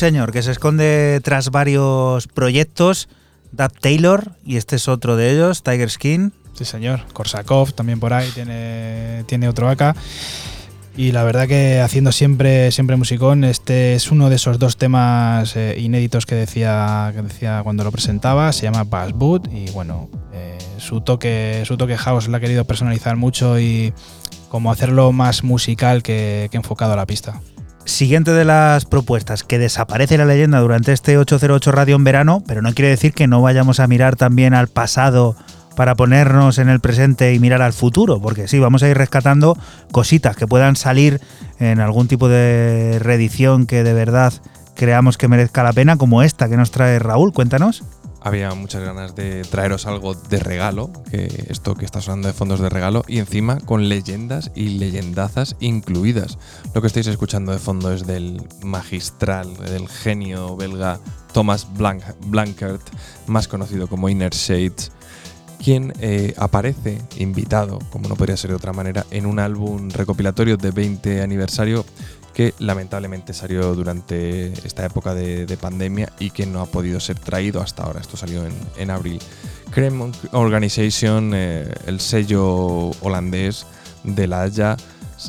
S2: Señor que se esconde tras varios proyectos, Dab Taylor, y este es otro de ellos, Tiger Skin.
S3: Sí, señor. Korsakov también por ahí tiene, otro acá. Y la verdad que haciendo siempre, siempre musicón, este es uno de esos dos temas eh, inéditos que decía, que decía cuando lo presentaba, se llama Bass Boot y bueno, eh, su, toque, su toque house lo ha querido personalizar mucho y como hacerlo más musical que enfocado a la pista.
S2: Siguiente de las propuestas, que desaparece la leyenda durante este 808 Radio en verano, pero no quiere decir que no vayamos a mirar también al pasado para ponernos en el presente y mirar al futuro, porque sí, vamos a ir rescatando cositas que puedan salir en algún tipo de reedición que de verdad creamos que merezca la pena, como esta que nos trae Raúl. Cuéntanos
S4: había muchas ganas de traeros algo de regalo, que esto que está sonando de fondos de regalo, y encima con leyendas y leyendazas incluidas. Lo que estáis escuchando de fondo es del magistral, del genio belga Thomas Blank Blankert, más conocido como Inner Shades, quien eh, aparece invitado, como no podría ser de otra manera, en un álbum recopilatorio de 20 aniversario que lamentablemente salió durante esta época de, pandemia y que no ha podido ser traído hasta ahora. Esto salió en, abril. Creme Organization, eh, el sello holandés de la Haya,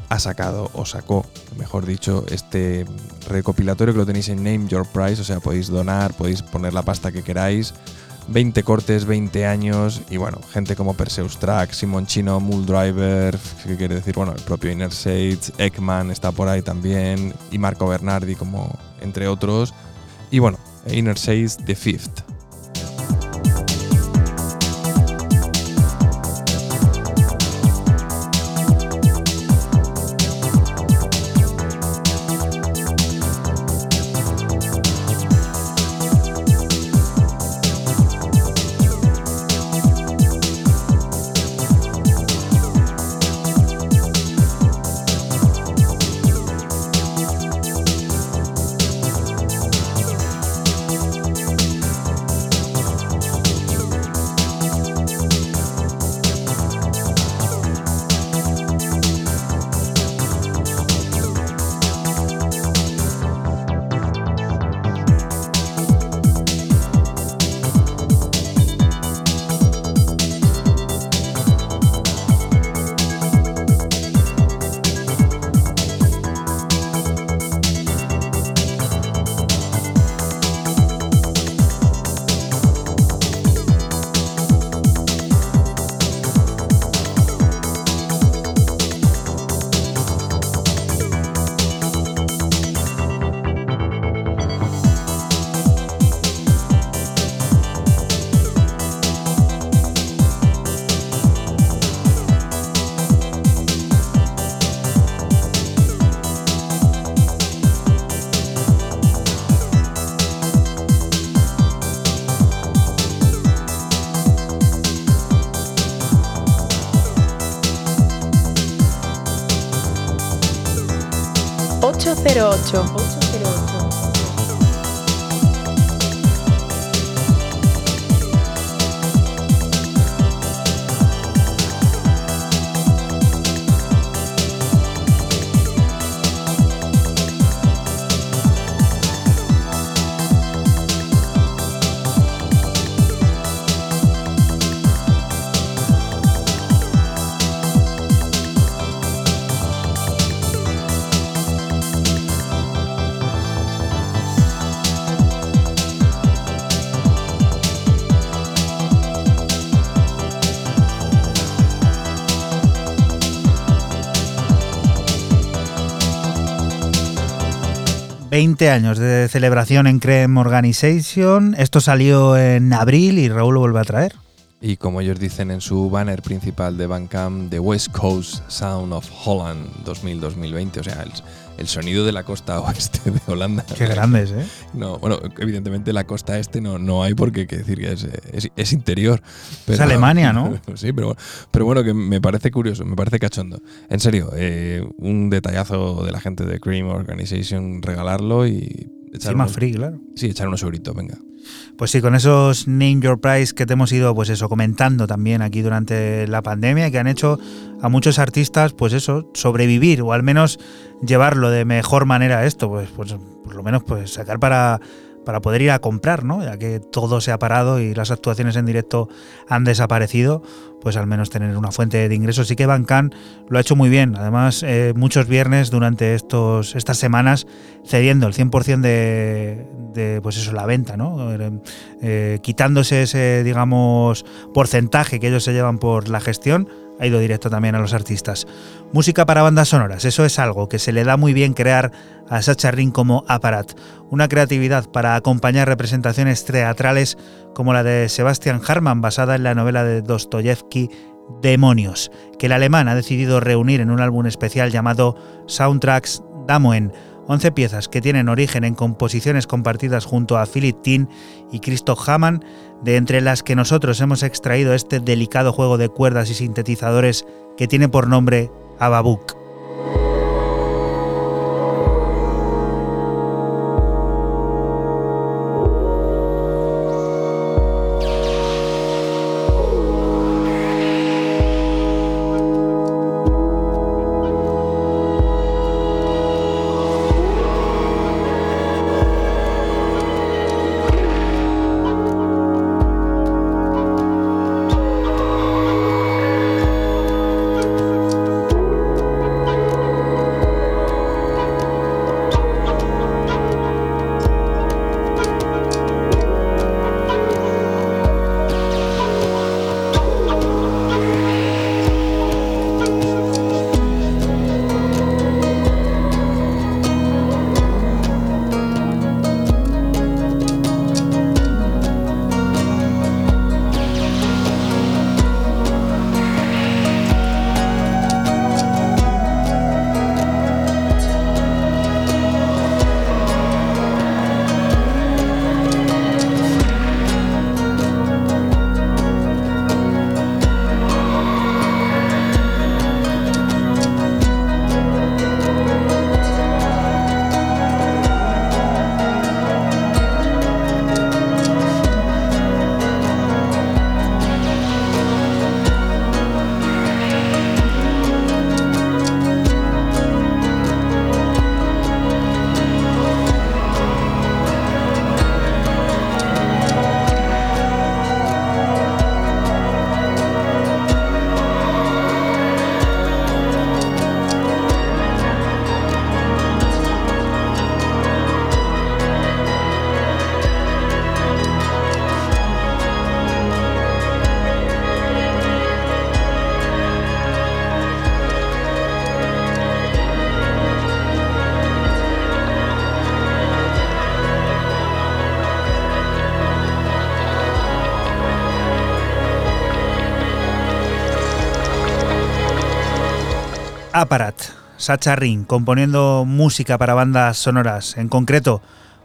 S4: ha sacado o sacó, mejor dicho, este recopilatorio que lo tenéis en Name Your Price, o sea, podéis donar, podéis poner la pasta que queráis 20 cortes, 20 años y bueno, gente como Perseus Track, Simon Chino, Driver, ¿qué quiere decir? Bueno, el propio Inner Sage, Ekman está por ahí también y Marco Bernardi como entre otros. Y bueno, Inner Sage The Fifth.
S2: 20 años de celebración en Creme Organization. Esto salió en abril y Raúl lo vuelve a traer.
S4: Y como ellos dicen en su banner principal de Bandcamp, The West Coast Sound of Holland 2000-2020, o sea, el, sonido de la costa *laughs* oeste de Holanda.
S2: Qué grandes, ¿eh?
S4: No, bueno, evidentemente la costa este no, no hay porque que decir que es, interior.
S2: es Alemania, ¿no? *laughs*
S4: sí, pero, pero bueno, que me parece curioso, me parece cachondo. En serio, eh, un detallazo de la gente de Cream Organization regalarlo y
S2: Echar más free, claro.
S4: Sí, echar unos euritos, venga.
S2: Pues sí, con esos Name Your Price que te hemos ido, pues eso, comentando también aquí durante la pandemia, que han hecho a muchos artistas, pues eso, sobrevivir o al menos llevarlo de mejor manera a esto, pues, pues por lo menos pues sacar para para poder ir a comprar, ¿no? Ya que todo se ha parado y las actuaciones en directo han desaparecido, pues al menos tener una fuente de ingresos. Sí que Bancan lo ha hecho muy bien. Además, eh, muchos viernes durante estos, estas semanas cediendo el 100% de, de, pues eso, la venta, ¿no? Eh, quitándose ese, digamos, porcentaje que ellos se llevan por la gestión ha ido directo también a los artistas. Música para bandas sonoras, eso es algo que se le da muy bien crear a Sacha Ring como Aparat, una creatividad para acompañar representaciones teatrales como la de Sebastian Harman basada en la novela de Dostoyevsky Demonios, que el alemán ha decidido reunir en un álbum especial llamado Soundtracks Damoen, 11 piezas que tienen origen en composiciones compartidas junto a Philip Tin y Christoph Hamann, de entre las que nosotros hemos extraído este delicado juego de cuerdas y sintetizadores que tiene por nombre Ababook. Aparat, Sacha Ring, componiendo música para bandas sonoras, en concreto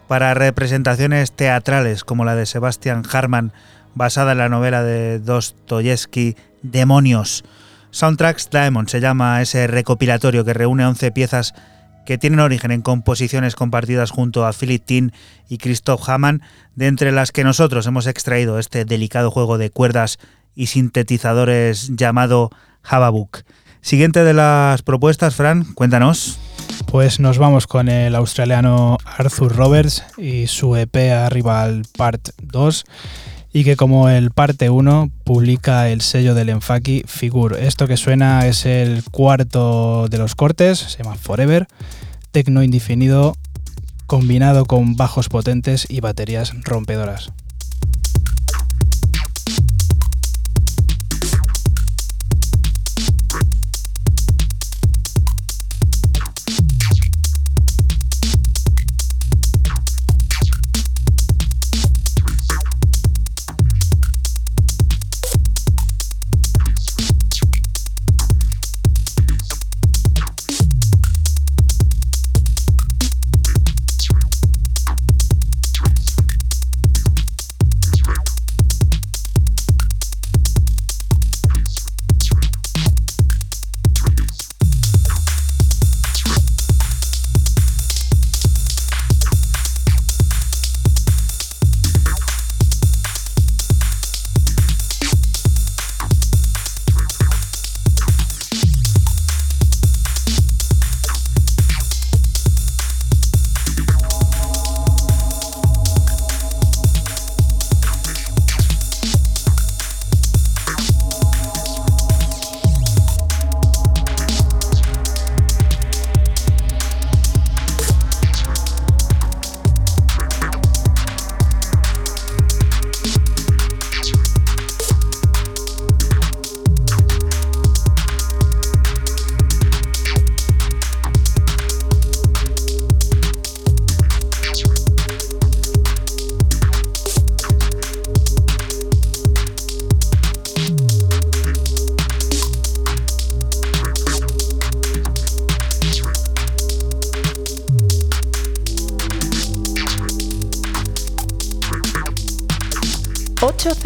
S2: para representaciones teatrales como la de Sebastian Harman, basada en la novela de Dostoyevsky Demonios. Soundtracks Diamond se llama ese recopilatorio que reúne 11 piezas que tienen origen en composiciones compartidas junto a Philip Tin y Christoph Hamann, de entre las que nosotros hemos extraído este delicado juego de cuerdas y sintetizadores llamado Hababuk. Siguiente de las propuestas, Fran, cuéntanos.
S3: Pues nos vamos con el australiano Arthur Roberts y su EP Arrival Part 2 y que como el parte 1 publica el sello del Enfaki Figure. Esto que suena es el cuarto de los cortes, se llama Forever, tecno indefinido combinado con bajos potentes y baterías rompedoras.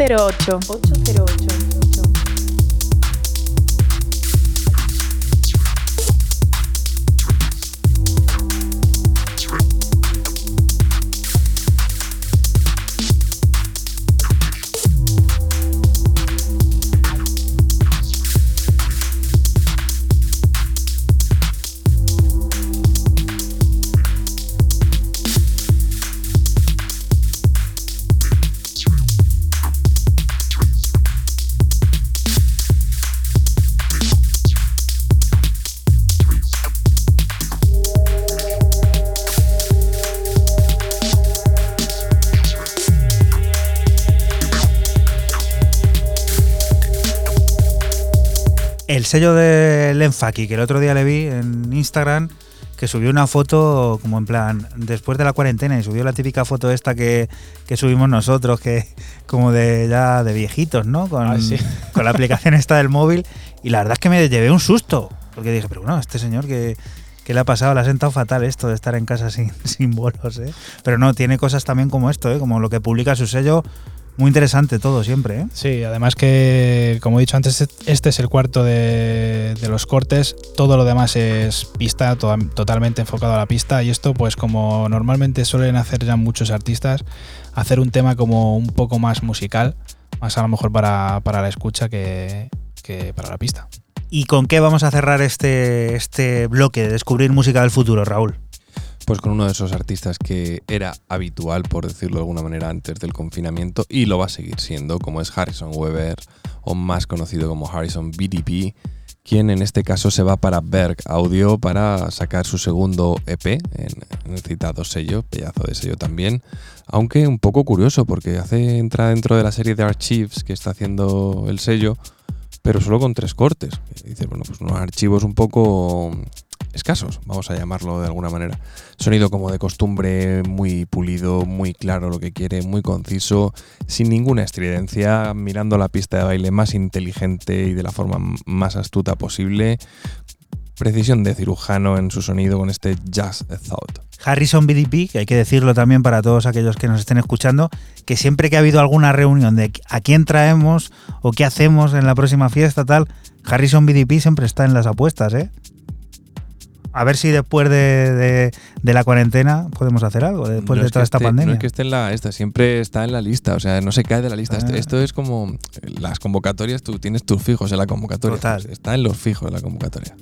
S1: 808. 808.
S2: Sello de Lenfaki, que el otro día le vi en Instagram, que subió una foto como en plan, después de la cuarentena, y subió la típica foto esta que, subimos nosotros, que *laughs* como de ya de viejitos, ¿no? Con,
S3: ah, *laughs*
S2: con la aplicación esta del móvil. Y la verdad es que me llevé un susto, porque dije, pero bueno, este señor que, le ha pasado, le ha sentado fatal esto de estar en casa sin, *laughs* sin bolos, ¿eh? Pero no, tiene cosas también como esto, ¿eh? Como lo que publica su sello muy interesante todo siempre, ¿eh?
S3: Sí, además que, como he dicho antes, este es el cuarto de, los cortes. Todo lo demás es pista, totalmente enfocado a la pista. Y esto, pues como normalmente suelen hacer ya muchos artistas, hacer un tema como un poco más musical, más a lo mejor para, la escucha que, que para la pista.
S2: ¿Y con qué vamos a cerrar este, este bloque de descubrir música del futuro, Raúl?
S4: Pues con uno de esos artistas que era habitual, por decirlo de alguna manera, antes del confinamiento y lo va a seguir siendo, como es Harrison Weber, o más conocido como Harrison BDP, quien en este caso se va para Berg Audio para sacar su segundo EP en, el citado sello, pedazo de sello también, aunque un poco curioso porque hace entra dentro de la serie de Archives que está haciendo el sello, pero solo con tres cortes. dice, bueno, pues unos archivos un poco escasos, vamos a llamarlo de alguna manera. Sonido como de costumbre, muy pulido, muy claro lo que quiere, muy conciso, sin ninguna estridencia, mirando la pista de baile más inteligente y de la forma más astuta posible. Precisión de cirujano en su sonido con este Jazz Thought.
S2: Harrison BDP, que hay que decirlo también para todos aquellos que nos estén escuchando, que siempre que ha habido alguna reunión de a quién traemos o qué hacemos en la próxima fiesta, tal, Harrison BDP siempre está en las apuestas, ¿eh? A ver si después de, la cuarentena podemos hacer algo, después de toda esta pandemia.
S4: No es que esté en la esta, siempre está en la lista, o sea, no se cae de la lista. Esto, ah. es como las convocatorias, tú tienes tus fijos en la convocatoria. Total. Está en los fijos de la convocatoria.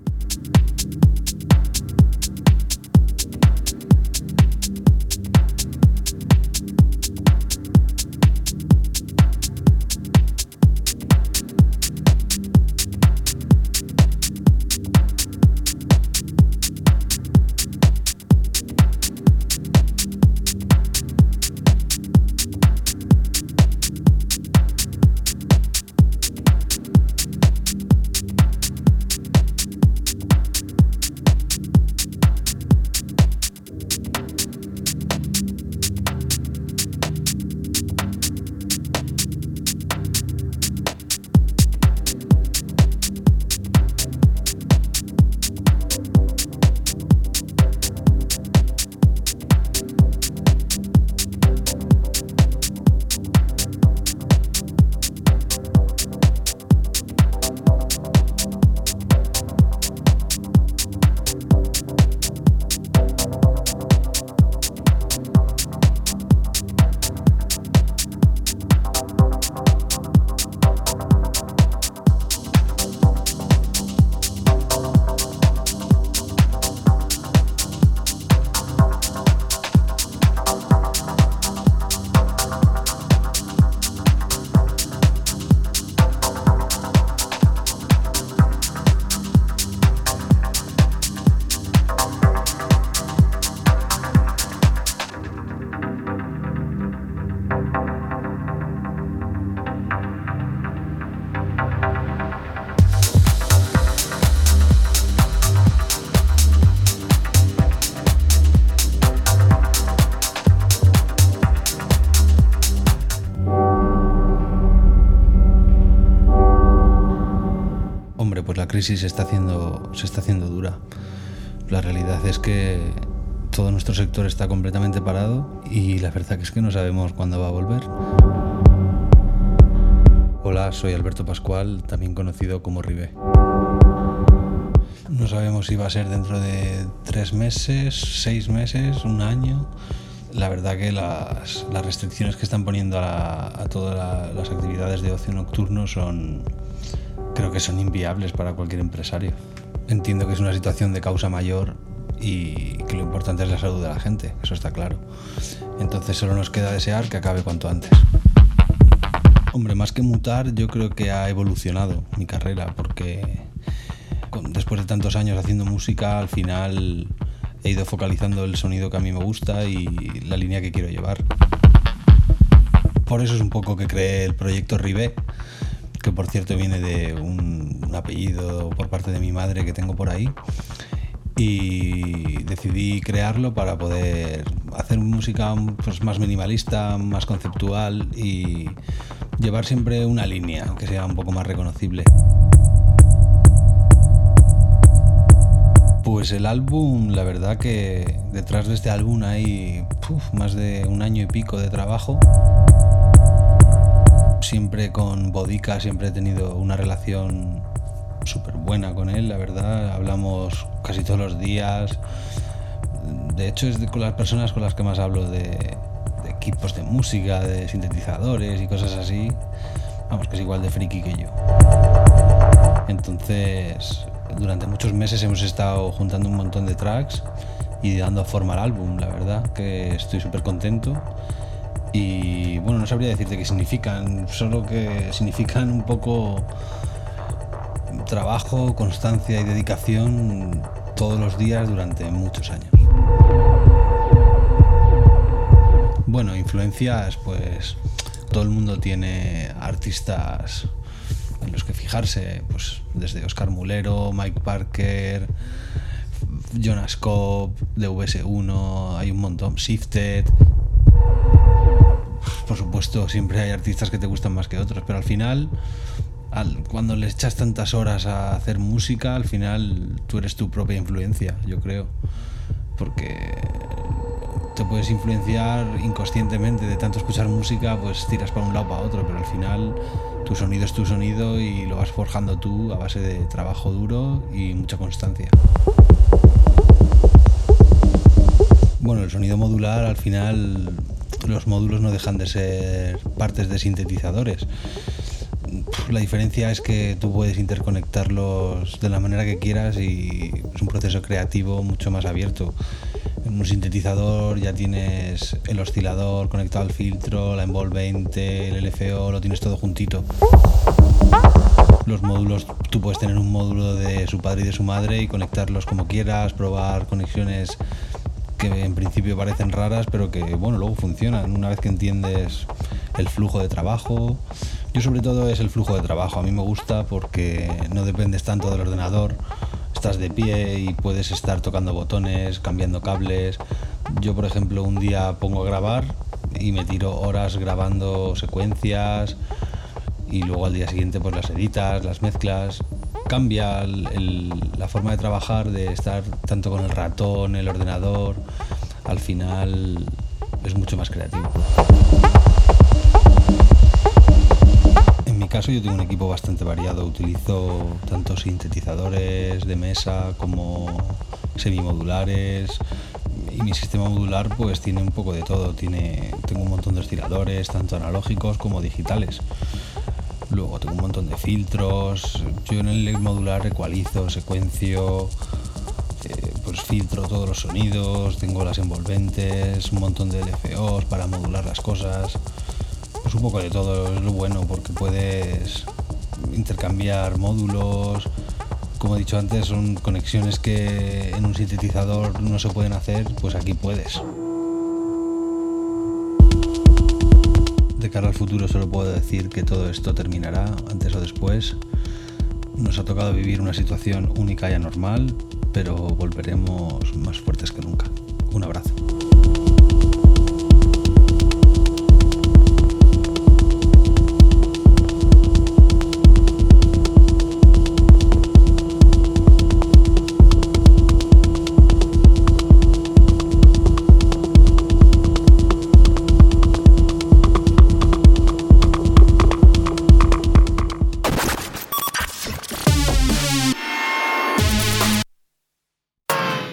S10: Crisis se está haciendo, se está haciendo dura. La realidad es que todo nuestro sector está completamente parado y la verdad es que no sabemos cuándo va a volver. Hola, soy Alberto Pascual, también conocido como Ribe. No sabemos si va a ser dentro de tres meses, seis meses, un año. La verdad que las, restricciones que están poniendo a, todas las actividades de ocio nocturno son, creo que son inviables para cualquier empresario. Entiendo que es una situación de causa mayor y que lo importante es la salud de la gente, eso está claro. Entonces solo nos queda desear que acabe cuanto antes. Hombre, más que mutar, yo creo que ha evolucionado mi carrera, porque después de tantos años haciendo música, al final he ido focalizando el sonido que a mí me gusta y la línea que quiero llevar. Por eso es un poco que creé el proyecto Ribé, que por cierto viene de un, un apellido por parte de mi madre que tengo por ahí. Y decidí crearlo para poder hacer música pues, más minimalista, más conceptual y llevar siempre una línea que sea un poco más reconocible. Pues el álbum, la verdad que detrás de este álbum hay más de un año y pico de trabajo. Siempre con Bodica, siempre he tenido una relación súper buena con él, la verdad. Hablamos casi todos los días. De hecho, es con las personas con las que más hablo de, de equipos de música, de sintetizadores y cosas así. Vamos, que es igual de friki que yo. Entonces, durante muchos meses hemos estado juntando un montón de tracks y dando forma al álbum, la verdad, que estoy súper contento. Y bueno, no sabría decirte qué significan, solo que significan un poco trabajo, constancia y dedicación todos los días durante muchos años. Bueno, influencias, pues todo el mundo tiene artistas en los que fijarse, pues desde Oscar Mulero, Mike Parker, Jonas Cobb, DVS1, hay un montón, Shifted. Por supuesto, siempre hay artistas que te gustan más que otros, pero al final, cuando le echas tantas horas a hacer música, al final tú eres tu propia influencia, yo creo. Porque te puedes influenciar inconscientemente de tanto escuchar música, pues tiras para un lado para otro, pero al final tu sonido es tu sonido y lo vas forjando tú a base de trabajo duro y mucha constancia. Bueno, el sonido modular al final los módulos no dejan de ser partes de sintetizadores. La diferencia es que tú puedes interconectarlos de la manera que quieras y es un proceso creativo mucho más abierto. En un sintetizador ya tienes el oscilador conectado al filtro, la envolvente, el LFO, lo tienes todo juntito. Los módulos, tú puedes tener un módulo de su padre y de su madre y conectarlos como quieras, probar conexiones que en principio parecen raras, pero que bueno, luego funcionan una vez que entiendes el flujo de trabajo. Yo sobre todo es el flujo de trabajo, a mí me gusta porque no dependes tanto del ordenador estás de pie y puedes estar tocando botones, cambiando cables. Yo, por ejemplo, un día pongo a grabar y me tiro horas grabando secuencias y luego al día siguiente pues las editas, las mezclas. Cambia la forma de trabajar, de estar tanto con el ratón, el ordenador. Al final es mucho más creativo. caso yo tengo un equipo bastante variado. Utilizo tanto sintetizadores de mesa como semimodulares. Y mi sistema modular pues tiene un poco de todo. Tiene, tengo un montón de osciladores, tanto analógicos como digitales. Luego tengo un montón de filtros. Yo en el modular ecualizo, secuencio, eh, pues filtro todos los sonidos, tengo las envolventes, un montón de LFOs para modular las cosas. Pues un poco de todo, es lo bueno porque puedes intercambiar módulos. Como he dicho antes, son conexiones que en un sintetizador no se pueden hacer, pues aquí puedes. De cara al futuro solo puedo decir que todo esto terminará antes o después. Nos ha tocado vivir una situación única y anormal, pero volveremos más fuertes que nunca. Un abrazo.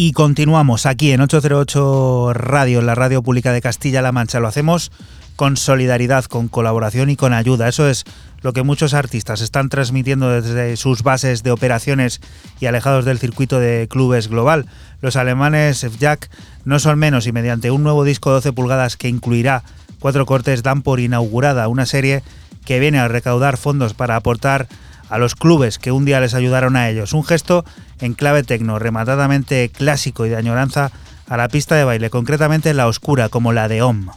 S2: Y continuamos aquí en 808 Radio, en la radio pública de Castilla-La Mancha. Lo hacemos con solidaridad, con colaboración y con ayuda. Eso es lo que muchos artistas están transmitiendo desde sus bases de operaciones y alejados del circuito de clubes global. Los alemanes Jack no son menos y mediante un nuevo disco 12 pulgadas que incluirá cuatro cortes dan por inaugurada una serie que viene a recaudar fondos para aportar a los clubes que un día les ayudaron a ellos. Un gesto en clave tecno, rematadamente clásico y de añoranza a la pista de baile, concretamente la oscura como la de OM.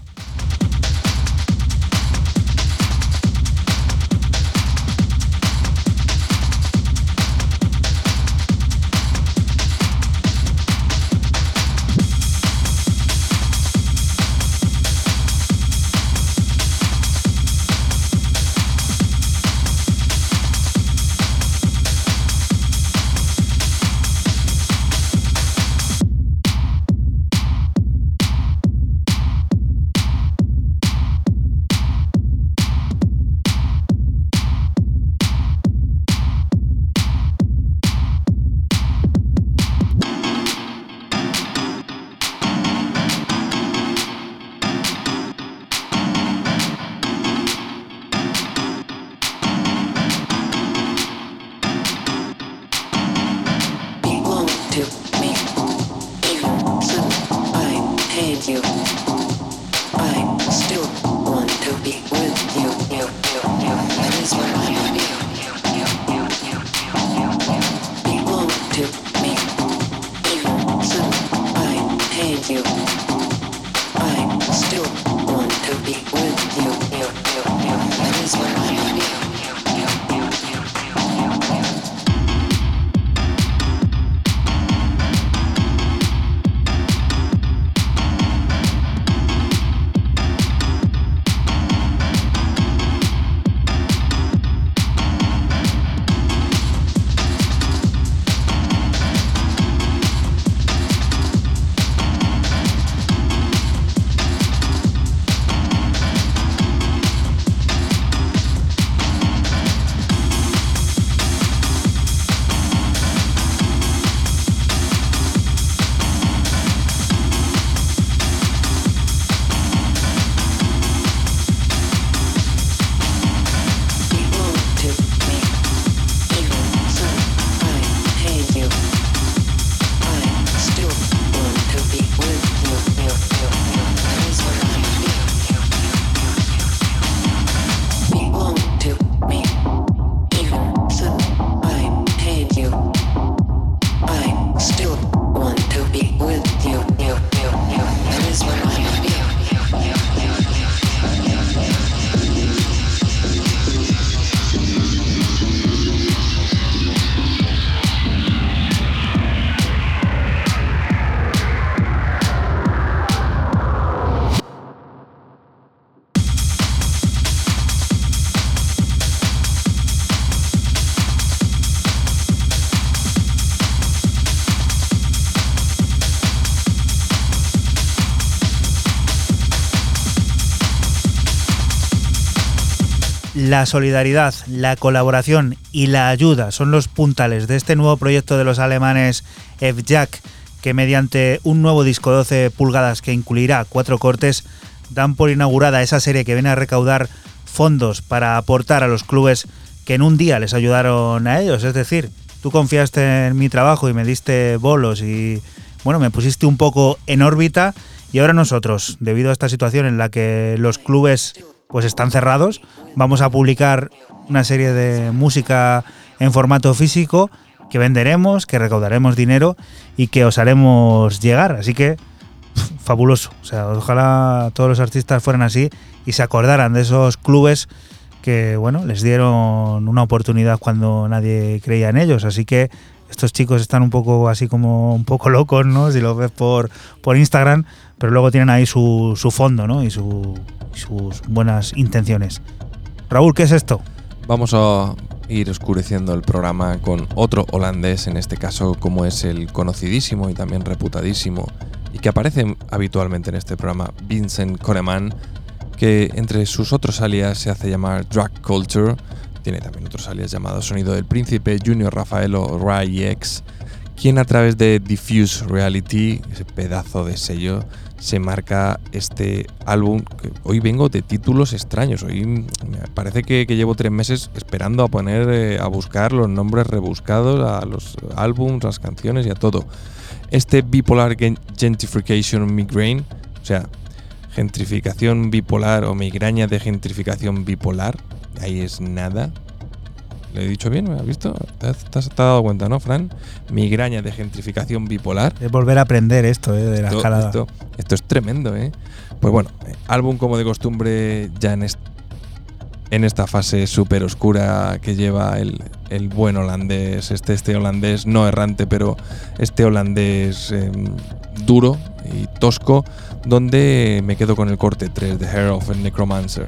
S2: La solidaridad, la colaboración y la ayuda son los puntales de este nuevo proyecto de los alemanes F-Jack, que mediante un nuevo disco 12 pulgadas que incluirá cuatro cortes, dan por inaugurada esa serie que viene a recaudar fondos para aportar a los clubes que en un día les ayudaron a ellos. Es decir, tú confiaste en mi trabajo y me diste bolos y bueno, me pusiste un poco en órbita y ahora nosotros, debido a esta situación en la que los clubes pues están cerrados. Vamos a publicar una serie de música en formato físico que venderemos, que recaudaremos dinero y que os haremos llegar. Así que fabuloso. O sea, ojalá todos los artistas fueran así y se acordaran de esos clubes que bueno, les dieron una oportunidad cuando nadie creía en ellos. Así que estos chicos están un poco así como un poco locos, ¿no? Si los ves por, por Instagram, pero luego tienen ahí su, su fondo, ¿no? Y sus buenas intenciones. Raúl, ¿qué es esto?
S4: Vamos a ir oscureciendo el programa con otro holandés, en este caso como es el conocidísimo y también reputadísimo y que aparece habitualmente en este programa, Vincent Coreman, que entre sus otros alias se hace llamar Drag Culture, tiene también otros alias llamados Sonido del Príncipe, Junior Rafaelo Ray X, quien a través de Diffuse Reality, ese pedazo de sello, se marca este álbum. Hoy vengo de títulos extraños. Hoy me parece que, llevo tres meses esperando a poner, eh, a buscar los nombres rebuscados a los álbums, las canciones y a todo. Este Bipolar Gentrification Migraine, o sea, gentrificación bipolar o migraña de gentrificación bipolar, ahí es nada. ¿Lo he dicho bien? ¿Me has visto? ¿Te has, dado cuenta, no, Fran? Migraña de gentrificación bipolar.
S2: Es volver a aprender esto, ¿eh? De la escalada.
S4: Esto, esto, es tremendo, ¿eh? Pues bueno, álbum como de costumbre ya en, en esta fase súper oscura que lleva el, el, buen holandés, este, este holandés no errante, pero este holandés em, duro y tosco, donde me quedo con el corte 3 de Hair of a Necromancer.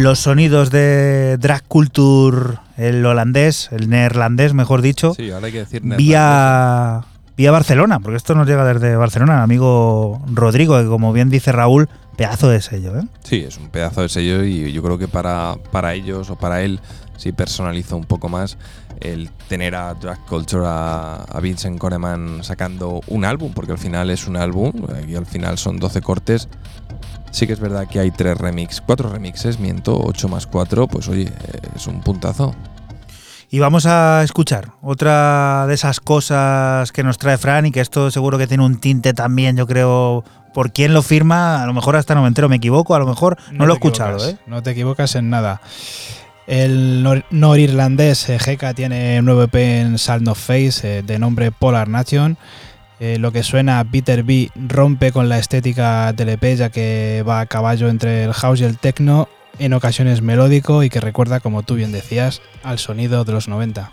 S2: Los sonidos de drag culture, el holandés, el neerlandés, mejor dicho,
S4: sí, ahora hay que decir
S2: vía, vía Barcelona, porque esto nos llega desde Barcelona, amigo Rodrigo, que como bien dice Raúl, pedazo de sello. ¿eh?
S4: Sí, es un pedazo de sello y yo creo que para, para ellos o para él, si personaliza un poco más, el tener a Drag Culture, a, a, Vincent Coreman sacando un álbum, porque al final es un álbum, y al final son 12 cortes, Sí que es verdad que hay tres remixes, cuatro remixes, miento, 8 más 4, pues oye, es un puntazo.
S2: Y vamos a escuchar otra de esas cosas que nos trae Fran y que esto seguro que tiene un tinte también, yo creo, por quién lo firma, a lo mejor hasta no me entero, me equivoco, a lo mejor no, lo he escuchado. ¿eh?
S3: No te equivocas en nada. El norirlandés eh, GK tiene un nuevo EP en Sound of Face eh, de nombre Polar Nation. Eh, lo que suena Bitter B rompe con la estética del EP ya que va a caballo entre el house y el techno, en ocasiones melódico y que recuerda, como tú bien decías, al sonido de los 90.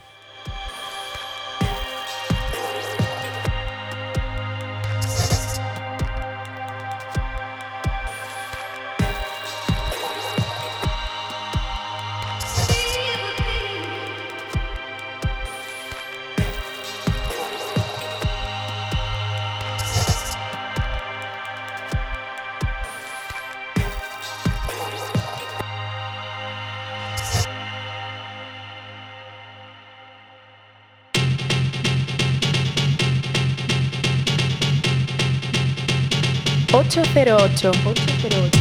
S1: 808. 808.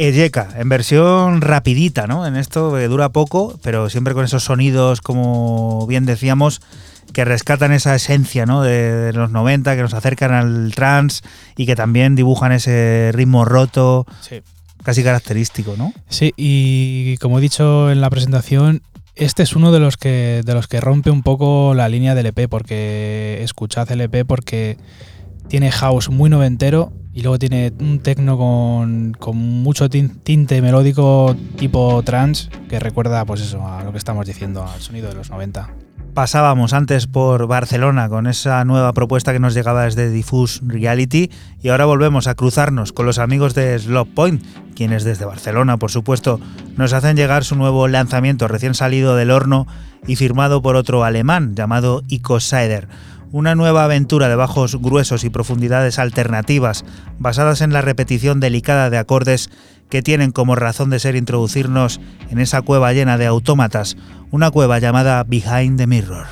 S2: 'Yeka', en versión rapidita, ¿no? En esto dura poco, pero siempre con esos sonidos, como bien decíamos, que rescatan esa esencia ¿no? de, los 90, que nos acercan al trance y que también dibujan ese ritmo roto, casi característico, ¿no?
S3: Sí, y como he dicho en la presentación, este es uno de los que de los que rompe un poco la línea del EP, porque escuchad el EP porque tiene house muy noventero y luego tiene un techno con, mucho tinte melódico tipo trance que recuerda pues eso a lo que estamos diciendo, al sonido de los 90.
S2: Pasábamos antes por Barcelona con esa nueva propuesta que nos llegaba desde Diffuse Reality y ahora volvemos a cruzarnos con los amigos de Slop Point, quienes desde Barcelona, por supuesto, nos hacen llegar su nuevo lanzamiento recién salido del horno y firmado por otro alemán llamado Icosider. Una nueva aventura de bajos gruesos y profundidades alternativas basadas en la repetición delicada de acordes que tienen como razón de ser introducirnos en esa cueva llena de autómatas, una cueva llamada Behind the Mirror.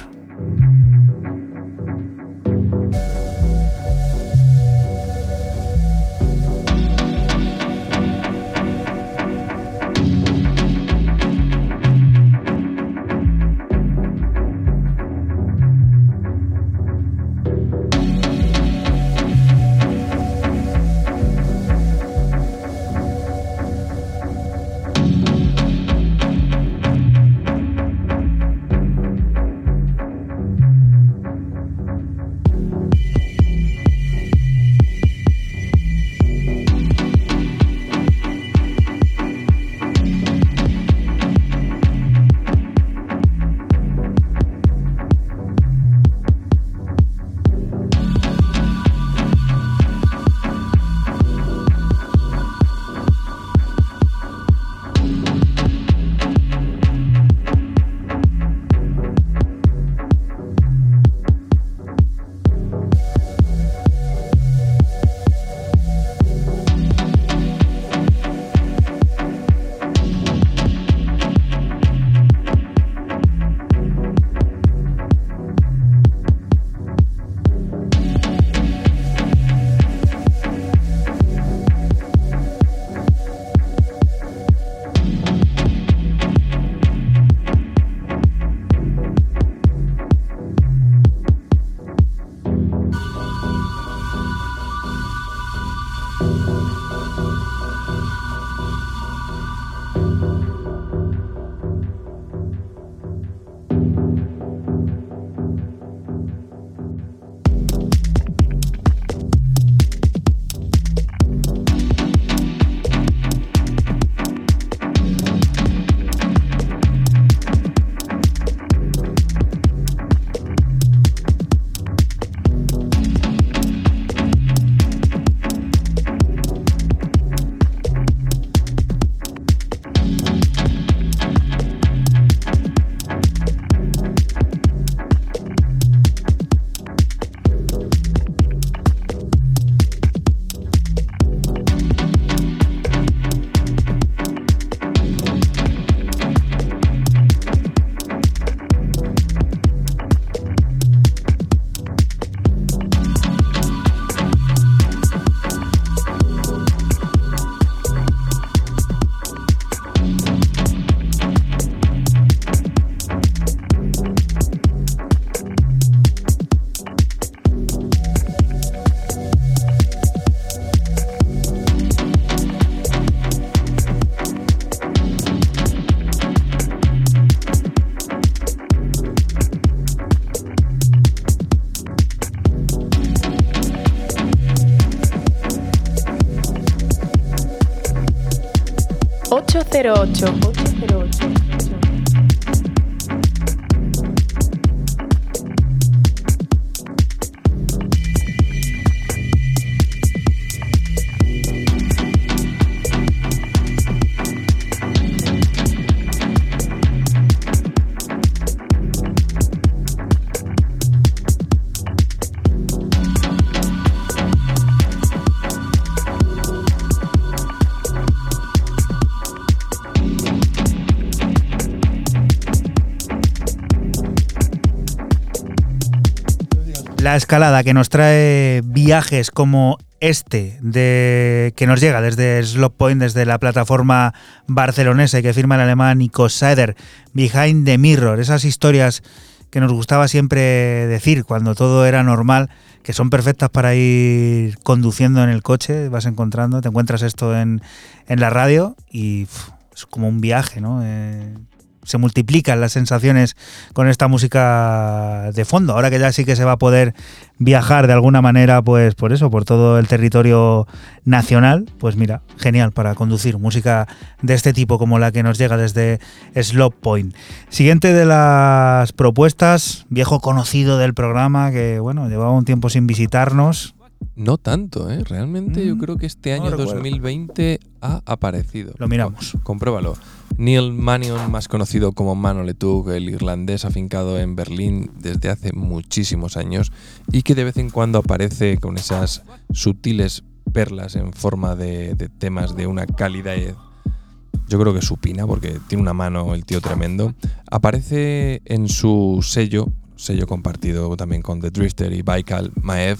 S2: 808. La escalada que nos trae viajes como este de que nos llega desde Slop Point, desde la plataforma barcelonesa que firma el alemán Nico Seider, Behind the Mirror, esas historias que nos gustaba siempre decir cuando todo era normal, que son perfectas para ir conduciendo en el coche, vas encontrando, te encuentras esto en, la radio y es como un viaje, ¿no? Eh, se multiplican las sensaciones con esta música de fondo. Ahora que ya sí que se va a poder viajar de alguna manera, pues por eso, por todo el territorio nacional, pues mira, genial para conducir música de este tipo como la que nos llega desde Slop Point. Siguiente de las propuestas, viejo conocido del programa que bueno, llevaba un tiempo sin visitarnos,
S4: no tanto, ¿eh? Realmente yo mm, creo que este año 2020 ha aparecido.
S2: Lo miramos.
S4: Compruébalo. Neil Manion, más conocido como Mano Letug, el irlandés afincado en Berlín desde hace muchísimos años y que de vez en cuando aparece con esas sutiles perlas en forma de, de temas de una calidad yo creo que supina porque tiene una mano el tío tremendo. Aparece en su sello, sello compartido también con The Drifter y Baikal Maev,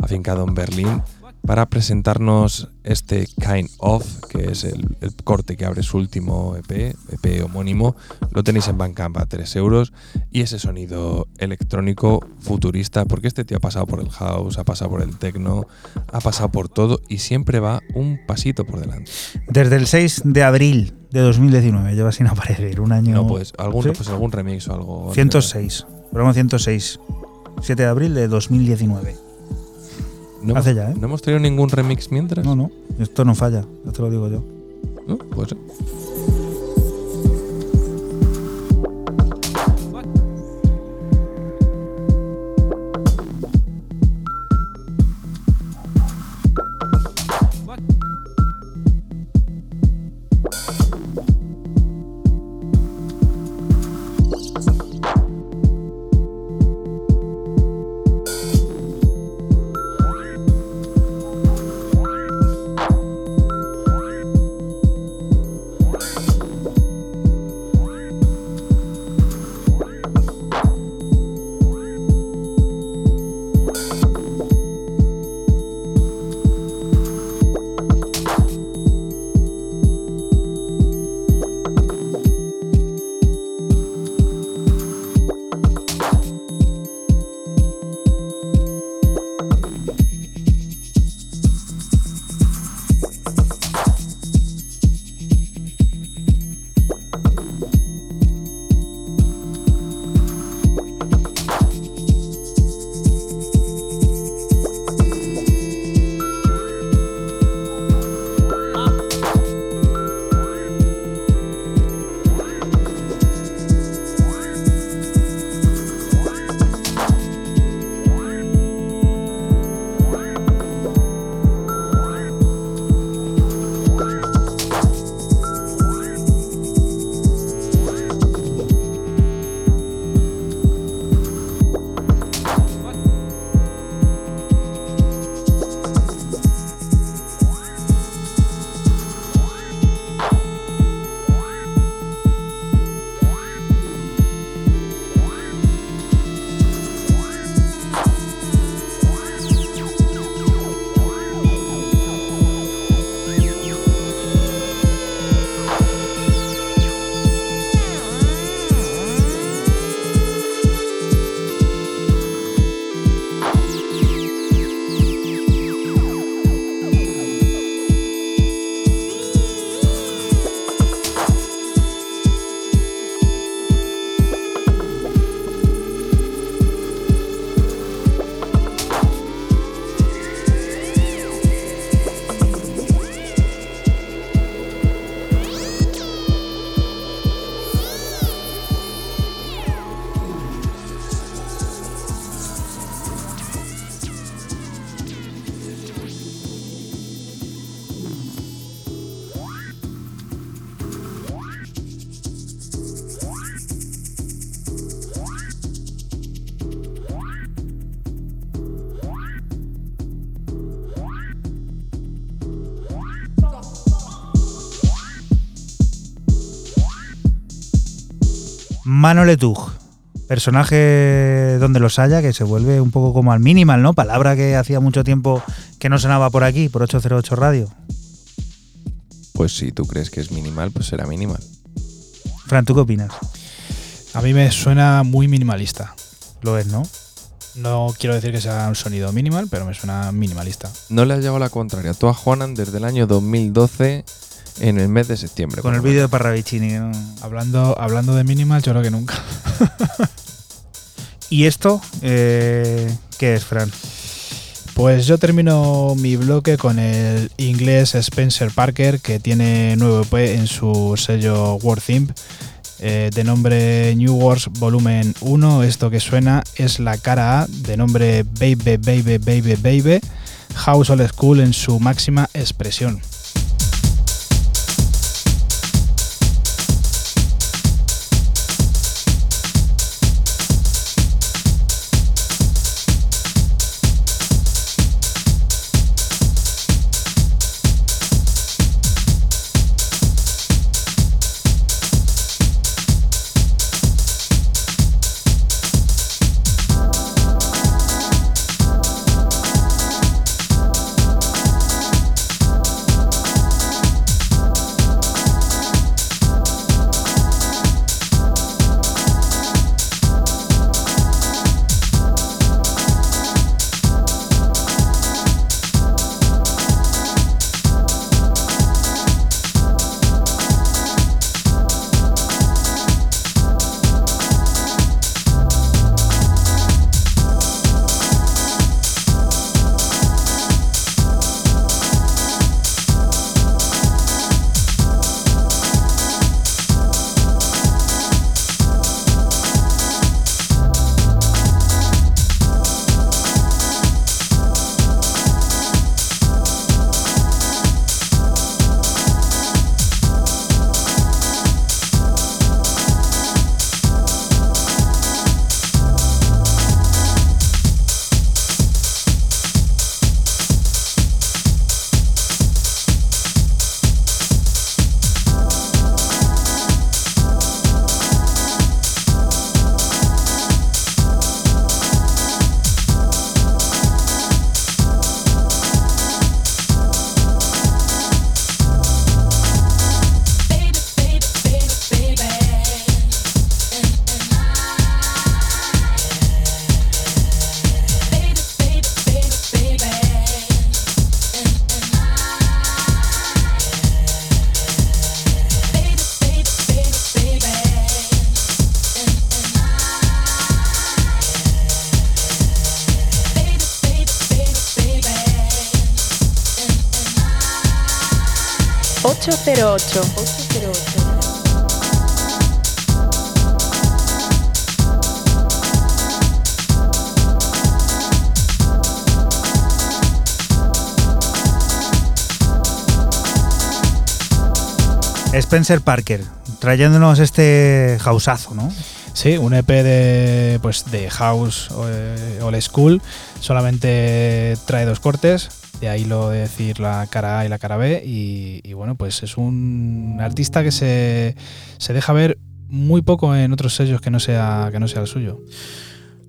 S4: afincado en Berlín, para presentarnos este Kind of, que es el, corte que abre su último EP, EP homónimo. Lo tenéis en Bandcamp a 3 euros. Y ese sonido electrónico futurista, porque este tío ha pasado por el house, ha pasado por el techno, ha pasado por todo y siempre va un pasito por delante.
S2: Desde el 6 de abril de 2019 lleva sin aparecer, un año.
S4: No, pues algún, pues algún remix o algo.
S2: 106, programa 106, 7 de abril de 2019.
S4: No
S2: Hace ya, ¿eh?
S4: ¿No hemos tenido ningún remix mientras?
S2: No, no. Esto no falla, ya te lo digo yo.
S4: ¿No? Pues.
S2: Mano Letug, personaje donde los haya, que se vuelve un poco como al minimal, ¿no? Palabra que hacía mucho tiempo que no sonaba por aquí, por 808 Radio.
S4: Pues si tú crees que es minimal, pues será minimal.
S2: Fran, ¿tú qué opinas?
S3: A mí me suena muy minimalista.
S2: Lo es, ¿no?
S3: No quiero decir que sea un sonido minimal, pero me suena minimalista.
S4: No le has llevado la contraria. Tú a Juanan desde el año 2012 en el mes de septiembre.
S2: Con el vídeo de Parravicini.
S3: Hablando, hablando de minimal, yo creo que nunca. *laughs*
S2: ¿Y esto eh, qué es, Fran?
S3: Pues yo termino mi bloque con el inglés Spencer Parker, que tiene nuevo EP en su sello World Theme, eh, de nombre New Wars Volumen 1. Esto que suena es la cara A, de nombre Baby, Baby, Baby, Baby, House Old School en su máxima expresión.
S1: 808.
S2: Spencer Parker, trayéndonos este houseazo, ¿no?
S3: Sí, un EP de, pues, de house eh, old school. Solamente trae dos cortes, de ahí lo de decir la cara A y la cara B. Y, bueno, pues es un artista que se, se, deja ver muy poco en otros sellos que no sea, que no sea el suyo.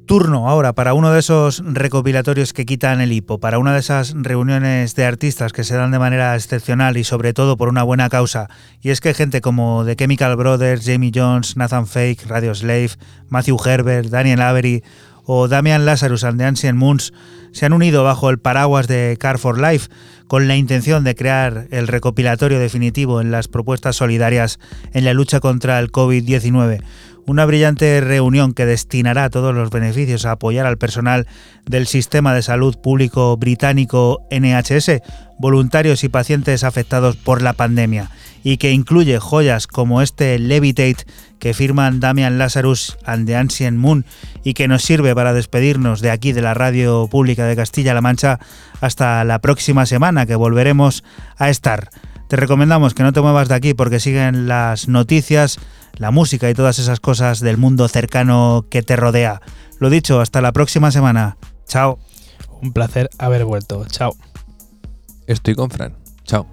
S2: Turno ahora para uno de esos recopilatorios que quitan el hipo, para una de esas reuniones de artistas que se dan de manera excepcional y sobre todo por una buena causa. Y es que gente como The Chemical Brothers, Jamie Jones, Nathan Fake, Radio Slave, Matthew Herbert, Daniel Avery o Damian Lazarus and the Ancient Moons se han unido bajo el paraguas de Car for Life con la intención de crear el recopilatorio definitivo en las propuestas solidarias en la lucha contra el COVID-19. Una brillante reunión que destinará todos los beneficios a apoyar al personal del sistema de salud público británico NHS, voluntarios y pacientes afectados por la pandemia y que incluye joyas como este Levitate que firman Damian Lazarus and the Ancient Moon y que nos sirve para despedirnos de aquí de la radio pública de Castilla-La Mancha hasta la próxima semana que volveremos a estar. Te recomendamos que no te muevas de aquí porque siguen las noticias, la música y todas esas cosas del mundo cercano que te rodea. Lo dicho, hasta la próxima semana. Chao.
S3: Un placer haber vuelto. Chao.
S4: Estoy con Fran. Chao.